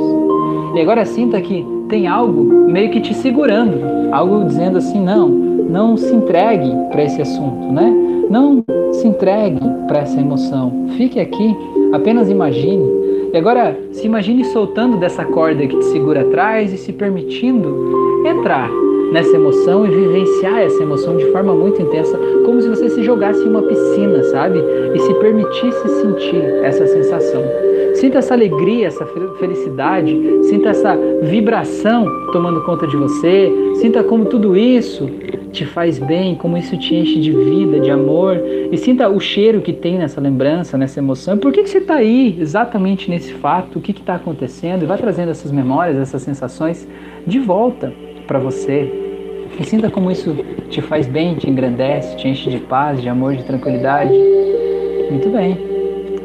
E agora sinta que tem algo meio que te segurando, algo dizendo assim: não, não se entregue para esse assunto, né? Não se entregue para essa emoção. Fique aqui, apenas imagine. E agora se imagine soltando dessa corda que te segura atrás e se permitindo entrar nessa emoção e vivenciar essa emoção de forma muito intensa, como se você se jogasse em uma piscina, sabe? E se permitisse sentir essa sensação. Sinta essa alegria, essa felicidade, sinta essa vibração tomando conta de você, sinta como tudo isso te faz bem, como isso te enche de vida, de amor, e sinta o cheiro que tem nessa lembrança, nessa emoção. Por que, que você está aí exatamente nesse fato? O que está acontecendo? E vai trazendo essas memórias, essas sensações de volta para você. E sinta como isso te faz bem, te engrandece, te enche de paz, de amor, de tranquilidade. Muito bem,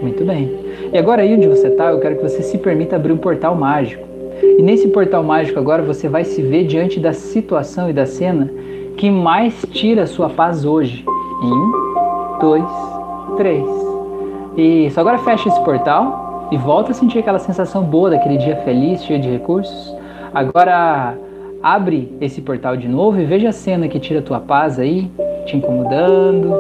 muito bem. E agora aí onde você está, eu quero que você se permita abrir um portal mágico. E nesse portal mágico agora você vai se ver diante da situação e da cena que mais tira a sua paz hoje. Um, dois, três. Isso, agora fecha esse portal e volta a sentir aquela sensação boa daquele dia feliz, cheio de recursos. Agora abre esse portal de novo e veja a cena que tira a tua paz aí, te incomodando.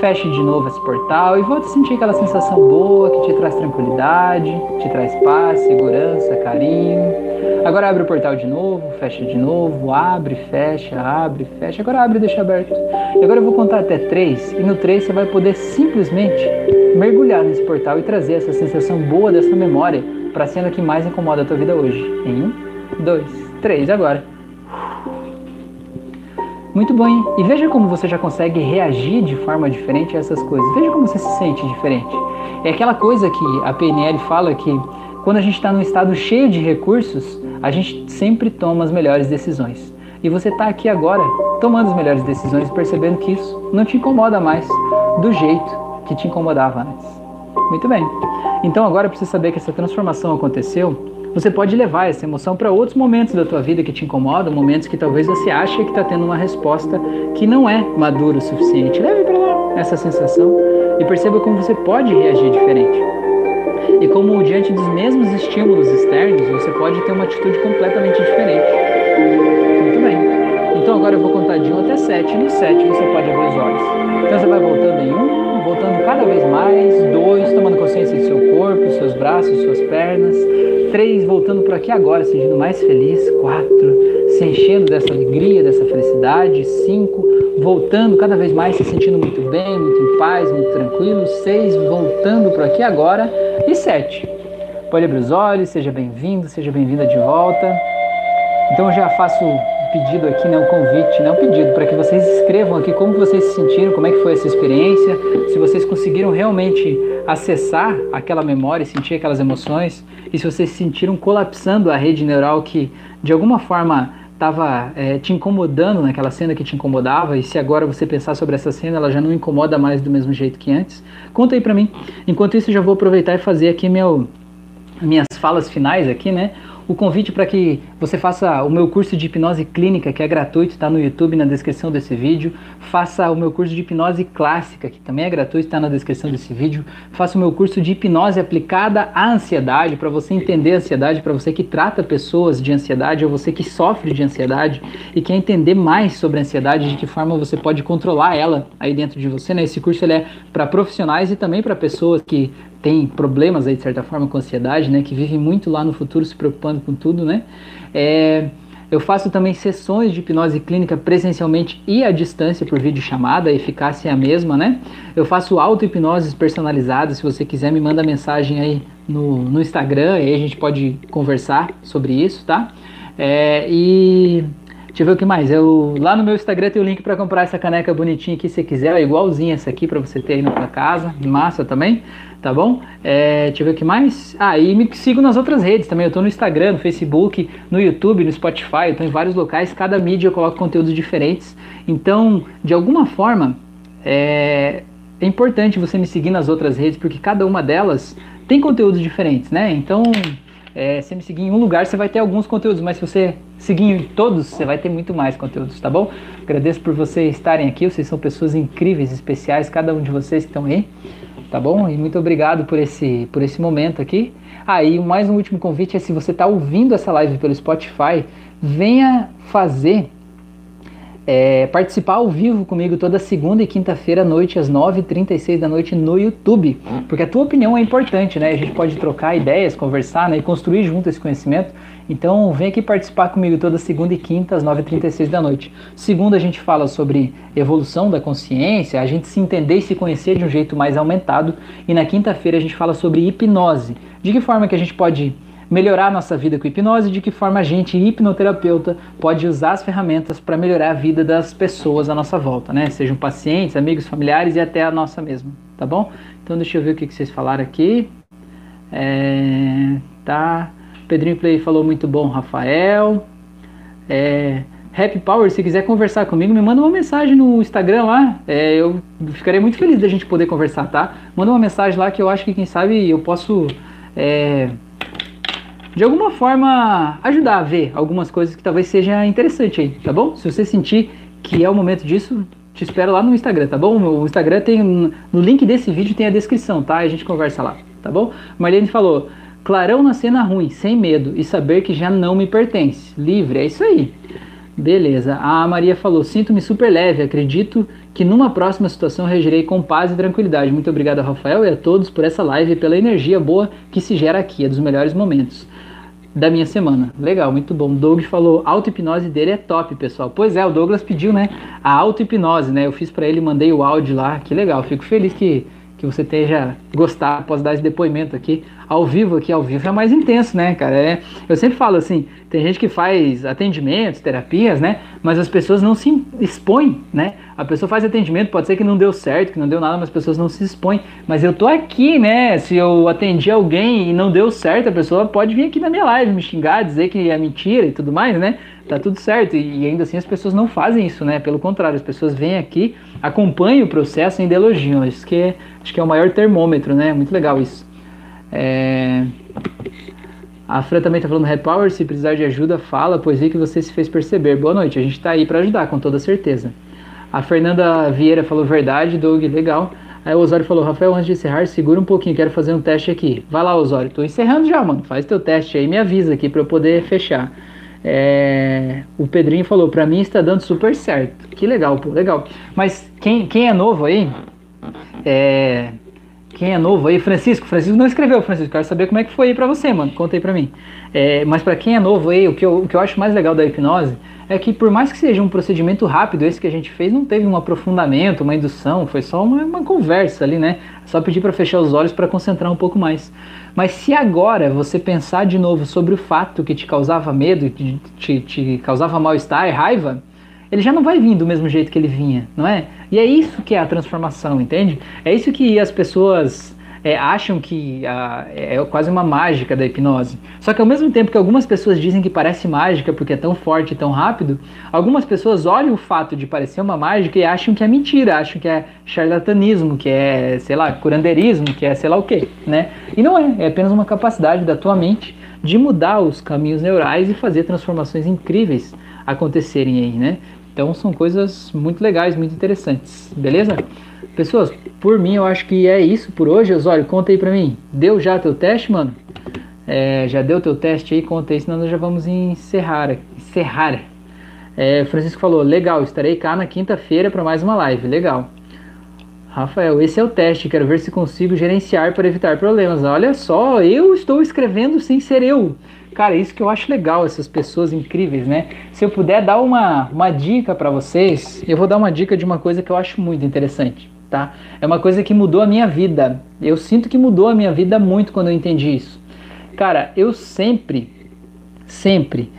Feche de novo esse portal e volta a sentir aquela sensação boa que te traz tranquilidade, te traz paz, segurança, carinho. Agora abre o portal de novo, fecha de novo, abre, fecha, abre, fecha. Agora abre e deixa aberto. E agora eu vou contar até três e no três você vai poder simplesmente mergulhar nesse portal e trazer essa sensação boa dessa memória para a cena que mais incomoda a tua vida hoje. Em um, dois, três, agora. Muito bom, e veja como você já consegue reagir de forma diferente a essas coisas. Veja como você se sente diferente. É aquela coisa que a PNL fala que quando a gente está num estado cheio de recursos, a gente sempre toma as melhores decisões. E você está aqui agora tomando as melhores decisões percebendo que isso não te incomoda mais do jeito que te incomodava antes. Muito bem. Então agora você saber que essa transformação aconteceu, você pode levar essa emoção para outros momentos da tua vida que te incomodam, momentos que talvez você ache que está tendo uma resposta que não é madura o suficiente. Leve para lá essa sensação e perceba como você pode reagir diferente. E como diante dos mesmos estímulos externos, você pode ter uma atitude completamente diferente. Muito bem. Então agora eu vou contar de 1 até 7. E no 7 você pode abrir os olhos. Então você vai voltando em 1, voltando cada vez mais, 2, tomando consciência do seu corpo, seus braços, suas pernas Três, voltando por aqui agora, se sentindo mais feliz. Quatro, se enchendo dessa alegria, dessa felicidade. Cinco, voltando cada vez mais, se sentindo muito bem, muito em paz, muito tranquilo. Seis, voltando por aqui agora. E sete, pode abrir os olhos, seja bem-vindo, seja bem-vinda de volta. Então já faço pedido aqui, né, um convite, né, um pedido para que vocês escrevam aqui como vocês se sentiram, como é que foi essa experiência, se vocês conseguiram realmente acessar aquela memória e sentir aquelas emoções, e se vocês se sentiram colapsando a rede neural que de alguma forma estava é, te incomodando naquela cena que te incomodava, e se agora você pensar sobre essa cena, ela já não incomoda mais do mesmo jeito que antes, conta aí para mim. Enquanto isso, eu já vou aproveitar e fazer aqui meu, minhas falas finais aqui, né? O convite para que você faça o meu curso de hipnose clínica, que é gratuito, está no YouTube na descrição desse vídeo. Faça o meu curso de hipnose clássica, que também é gratuito, está na descrição desse vídeo. Faça o meu curso de hipnose aplicada à ansiedade, para você entender a ansiedade, para você que trata pessoas de ansiedade ou você que sofre de ansiedade e quer entender mais sobre a ansiedade, de que forma você pode controlar ela aí dentro de você. Né? Esse curso ele é para profissionais e também para pessoas que tem problemas aí de certa forma com ansiedade, né, que vivem muito lá no futuro se preocupando com tudo, né? É, eu faço também sessões de hipnose clínica presencialmente e à distância por vídeo chamada, a eficácia é a mesma, né? Eu faço auto-hipnoses personalizadas, se você quiser me manda mensagem aí no, no Instagram, aí a gente pode conversar sobre isso, tá? É, e Deixa eu ver o que mais. Eu, lá no meu Instagram tem o link para comprar essa caneca bonitinha aqui se você quiser. É igualzinha essa aqui para você ter aí na sua casa. Massa também, tá bom? É, deixa eu ver o que mais. Ah, e me sigo nas outras redes também. Eu tô no Instagram, no Facebook, no YouTube, no Spotify. Eu tô em vários locais. Cada mídia eu coloco conteúdos diferentes. Então, de alguma forma, é, é importante você me seguir nas outras redes porque cada uma delas tem conteúdos diferentes, né? Então é, se me seguir em um lugar, você vai ter alguns conteúdos, mas se você seguir em todos, você vai ter muito mais conteúdos, tá bom? Agradeço por vocês estarem aqui, vocês são pessoas incríveis, especiais, cada um de vocês que estão aí, tá bom? E muito obrigado por esse, por esse momento aqui. Ah, e mais um último convite é se você está ouvindo essa live pelo Spotify, venha fazer é, participar ao vivo comigo toda segunda e quinta-feira à noite, às 9h36 da noite no YouTube. Porque a tua opinião é importante, né? A gente pode trocar ideias, conversar né? e construir junto esse conhecimento. Então vem aqui participar comigo toda segunda e quinta, às 9h36 da noite. Segunda a gente fala sobre evolução da consciência, a gente se entender e se conhecer de um jeito mais aumentado. E na quinta-feira a gente fala sobre hipnose. De que forma que a gente pode melhorar nossa vida com hipnose, de que forma a gente, hipnoterapeuta, pode usar as ferramentas para melhorar a vida das pessoas à nossa volta, né? Sejam pacientes, amigos, familiares e até a nossa mesma, tá bom? Então deixa eu ver o que, vocês falaram aqui. É, tá. Pedrinho Play falou muito bom, Rafael. É, Happy Power, se quiser conversar comigo, me manda uma mensagem no Instagram lá. É, eu ficarei muito feliz da gente poder conversar, tá? Manda uma mensagem lá que eu acho que quem sabe eu posso é, de alguma forma ajudar a ver algumas coisas que talvez seja interessante aí, tá bom? Se você sentir que é o momento disso, te espero lá no Instagram, tá bom? O Instagram tem no link desse vídeo tem a descrição, tá? A gente conversa lá, tá bom? Marlene falou: "Clarão na cena ruim, sem medo e saber que já não me pertence, livre". É isso aí. Beleza. A Maria falou: "Sinto-me super leve, acredito que numa próxima situação reagirei com paz e tranquilidade. Muito obrigado, Rafael, e a todos por essa live e pela energia boa que se gera aqui, é dos melhores momentos da minha semana. Legal, muito bom. Doug falou, auto-hipnose dele é top, pessoal. Pois é, o Douglas pediu, né, a auto-hipnose, né? Eu fiz para ele, mandei o áudio lá. Que legal, fico feliz que, que você tenha gostado, posso dar esse depoimento aqui ao vivo aqui, ao vivo é mais intenso, né, cara? É, eu sempre falo assim, tem gente que faz atendimentos, terapias, né? Mas as pessoas não se expõem, né? A pessoa faz atendimento, pode ser que não deu certo, que não deu nada, mas as pessoas não se expõem. Mas eu tô aqui, né? Se eu atendi alguém e não deu certo, a pessoa pode vir aqui na minha live me xingar, dizer que é mentira e tudo mais, né? Tá tudo certo. E ainda assim as pessoas não fazem isso, né? Pelo contrário, as pessoas vêm aqui, acompanham o processo e ainda elogiam. Isso que é, acho que é o maior termômetro, né? Muito legal isso. É... A Fran também está falando Red Power, se precisar de ajuda, fala, pois vi que você se fez perceber. Boa noite, a gente está aí para ajudar, com toda certeza. A Fernanda Vieira falou verdade, Doug, legal. Aí o Osório falou, Rafael, antes de encerrar, segura um pouquinho, quero fazer um teste aqui. Vai lá, Osório, tô encerrando já, mano. Faz teu teste aí, me avisa aqui para eu poder fechar. É... O Pedrinho falou, para mim está dando super certo. Que legal, pô, legal. Mas quem, quem é novo aí, é quem é novo aí, Francisco, Francisco não escreveu, Francisco, quero saber como é que foi aí pra você, mano, conta aí pra mim. É, mas para quem é novo aí, o que, eu, o que eu acho mais legal da hipnose é que por mais que seja um procedimento rápido, esse que a gente fez não teve um aprofundamento, uma indução, foi só uma, uma conversa ali, né? Só pedir para fechar os olhos para concentrar um pouco mais. Mas se agora você pensar de novo sobre o fato que te causava medo, que te, te causava mal-estar e raiva, ele já não vai vir do mesmo jeito que ele vinha, não é? E é isso que é a transformação, entende? É isso que as pessoas é, acham que a, é quase uma mágica da hipnose. Só que ao mesmo tempo que algumas pessoas dizem que parece mágica porque é tão forte e tão rápido, algumas pessoas olham o fato de parecer uma mágica e acham que é mentira, acham que é charlatanismo, que é, sei lá, curandeirismo, que é sei lá o quê, né? E não é, é apenas uma capacidade da tua mente de mudar os caminhos neurais e fazer transformações incríveis acontecerem aí, né? Então são coisas muito legais, muito interessantes, beleza? Pessoas, por mim eu acho que é isso por hoje. Osório, conta aí pra mim. Deu já teu teste, mano? É, já deu teu teste aí? Conta aí, senão nós já vamos encerrar. Encerrar. É, Francisco falou, legal, estarei cá na quinta-feira para mais uma live. Legal. Rafael, esse é o teste, quero ver se consigo gerenciar para evitar problemas. Olha só, eu estou escrevendo sem ser eu. Cara, isso que eu acho legal, essas pessoas incríveis, né? Se eu puder dar uma, uma dica para vocês, eu vou dar uma dica de uma coisa que eu acho muito interessante tá? É uma coisa que mudou a minha vida. Eu sinto que mudou a minha vida muito quando eu entendi isso. Cara, eu sempre, sempre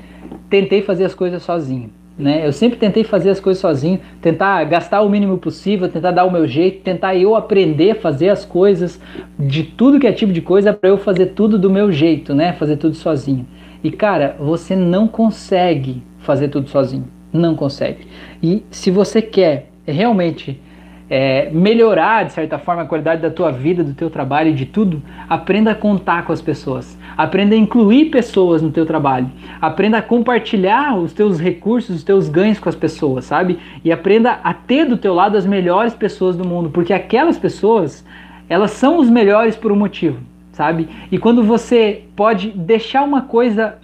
tentei fazer as coisas sozinho. Né? Eu sempre tentei fazer as coisas sozinho, tentar gastar o mínimo possível, tentar dar o meu jeito, tentar eu aprender a fazer as coisas de tudo que é tipo de coisa para eu fazer tudo do meu jeito, né? Fazer tudo sozinho. E cara, você não consegue fazer tudo sozinho, não consegue. E se você quer realmente é, melhorar, de certa forma, a qualidade da tua vida, do teu trabalho de tudo, aprenda a contar com as pessoas. Aprenda a incluir pessoas no teu trabalho. Aprenda a compartilhar os teus recursos, os teus ganhos com as pessoas, sabe? E aprenda a ter do teu lado as melhores pessoas do mundo, porque aquelas pessoas, elas são os melhores por um motivo, sabe? E quando você pode deixar uma coisa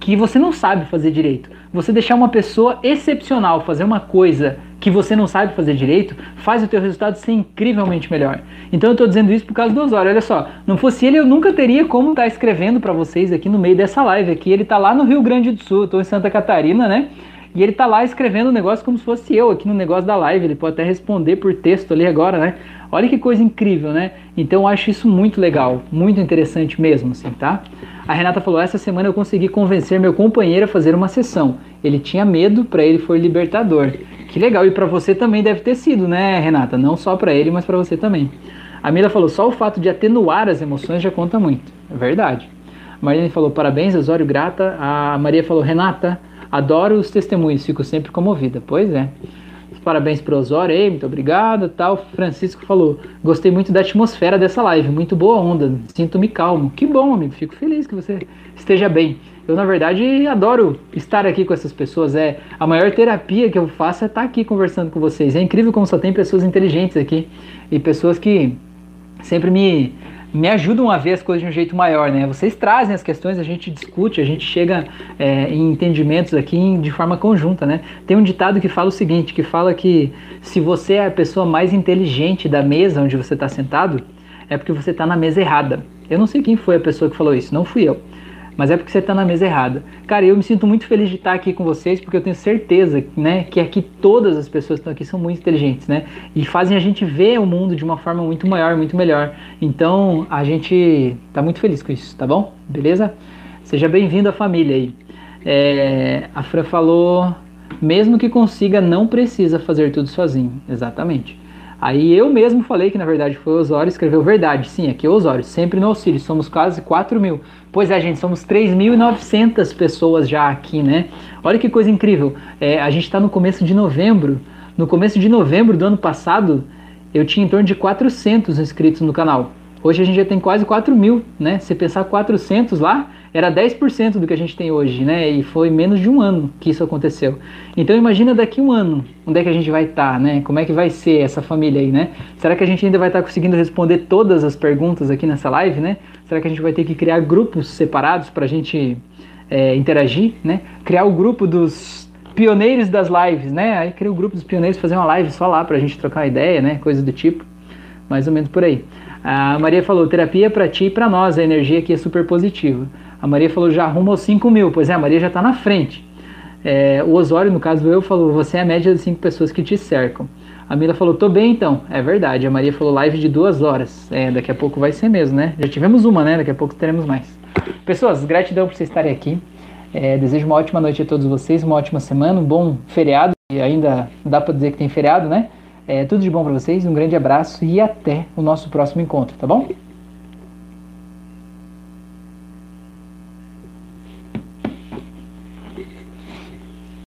que você não sabe fazer direito, você deixar uma pessoa excepcional fazer uma coisa que você não sabe fazer direito, faz o teu resultado ser incrivelmente melhor. Então eu estou dizendo isso por causa do Osório. Olha só, não fosse ele, eu nunca teria como estar tá escrevendo para vocês aqui no meio dessa live aqui. Ele está lá no Rio Grande do Sul, estou em Santa Catarina, né? E ele está lá escrevendo o negócio como se fosse eu aqui no negócio da live. Ele pode até responder por texto ali agora, né? Olha que coisa incrível, né? Então eu acho isso muito legal, muito interessante mesmo, assim, tá? A Renata falou: essa semana eu consegui convencer meu companheiro a fazer uma sessão. Ele tinha medo, para ele foi libertador. Que legal, e para você também deve ter sido, né, Renata? Não só para ele, mas para você também. A Mila falou: só o fato de atenuar as emoções já conta muito. É verdade. A Mariane falou: parabéns, Osório, grata. A Maria falou: Renata, adoro os testemunhos, fico sempre comovida. Pois é. Parabéns pro Osório aí, muito obrigado. Tal. Francisco falou: gostei muito da atmosfera dessa live, muito boa onda, sinto-me calmo. Que bom, amigo, fico feliz que você esteja bem. Eu, na verdade, adoro estar aqui com essas pessoas. É A maior terapia que eu faço é estar aqui conversando com vocês. É incrível como só tem pessoas inteligentes aqui e pessoas que sempre me me ajudam a ver as coisas de um jeito maior, né? Vocês trazem as questões, a gente discute, a gente chega é, em entendimentos aqui de forma conjunta, né? Tem um ditado que fala o seguinte, que fala que se você é a pessoa mais inteligente da mesa onde você está sentado, é porque você está na mesa errada. Eu não sei quem foi a pessoa que falou isso, não fui eu mas é porque você está na mesa errada. Cara, eu me sinto muito feliz de estar aqui com vocês, porque eu tenho certeza, né, que aqui todas as pessoas que estão aqui são muito inteligentes, né, e fazem a gente ver o mundo de uma forma muito maior, muito melhor. Então, a gente está muito feliz com isso, tá bom? Beleza? Seja bem-vindo à família aí. É, a Fran falou, mesmo que consiga, não precisa fazer tudo sozinho. Exatamente. Aí eu mesmo falei que na verdade foi o Osório, escreveu verdade. Sim, aqui é o Osório, sempre no auxílio, somos quase 4 mil. Pois é, gente, somos 3.900 pessoas já aqui, né? Olha que coisa incrível. É, a gente está no começo de novembro. No começo de novembro do ano passado, eu tinha em torno de 400 inscritos no canal. Hoje a gente já tem quase 4 mil, né? Se pensar 400 lá, era 10% do que a gente tem hoje, né? E foi menos de um ano que isso aconteceu. Então imagina daqui um ano, onde é que a gente vai estar, tá, né? Como é que vai ser essa família aí, né? Será que a gente ainda vai estar tá conseguindo responder todas as perguntas aqui nessa live, né? Será que a gente vai ter que criar grupos separados para a gente é, interagir, né? Criar o grupo dos pioneiros das lives, né? Aí cria o grupo dos pioneiros fazer uma live só lá para a gente trocar ideia, né? Coisa do tipo. mais ou menos por aí. A Maria falou, terapia para ti e para nós, a energia aqui é super positiva. A Maria falou, já arruma aos 5 mil. Pois é, a Maria já está na frente. É, o Osório, no caso eu, falou, você é a média das 5 pessoas que te cercam. A Mila falou, tô bem então. É verdade, a Maria falou live de duas horas. É, daqui a pouco vai ser mesmo, né? Já tivemos uma, né? Daqui a pouco teremos mais. Pessoas, gratidão por vocês estarem aqui. É, desejo uma ótima noite a todos vocês, uma ótima semana, um bom feriado. E ainda dá para dizer que tem feriado, né? É, tudo de bom para vocês, um grande abraço e até o nosso próximo encontro, tá bom?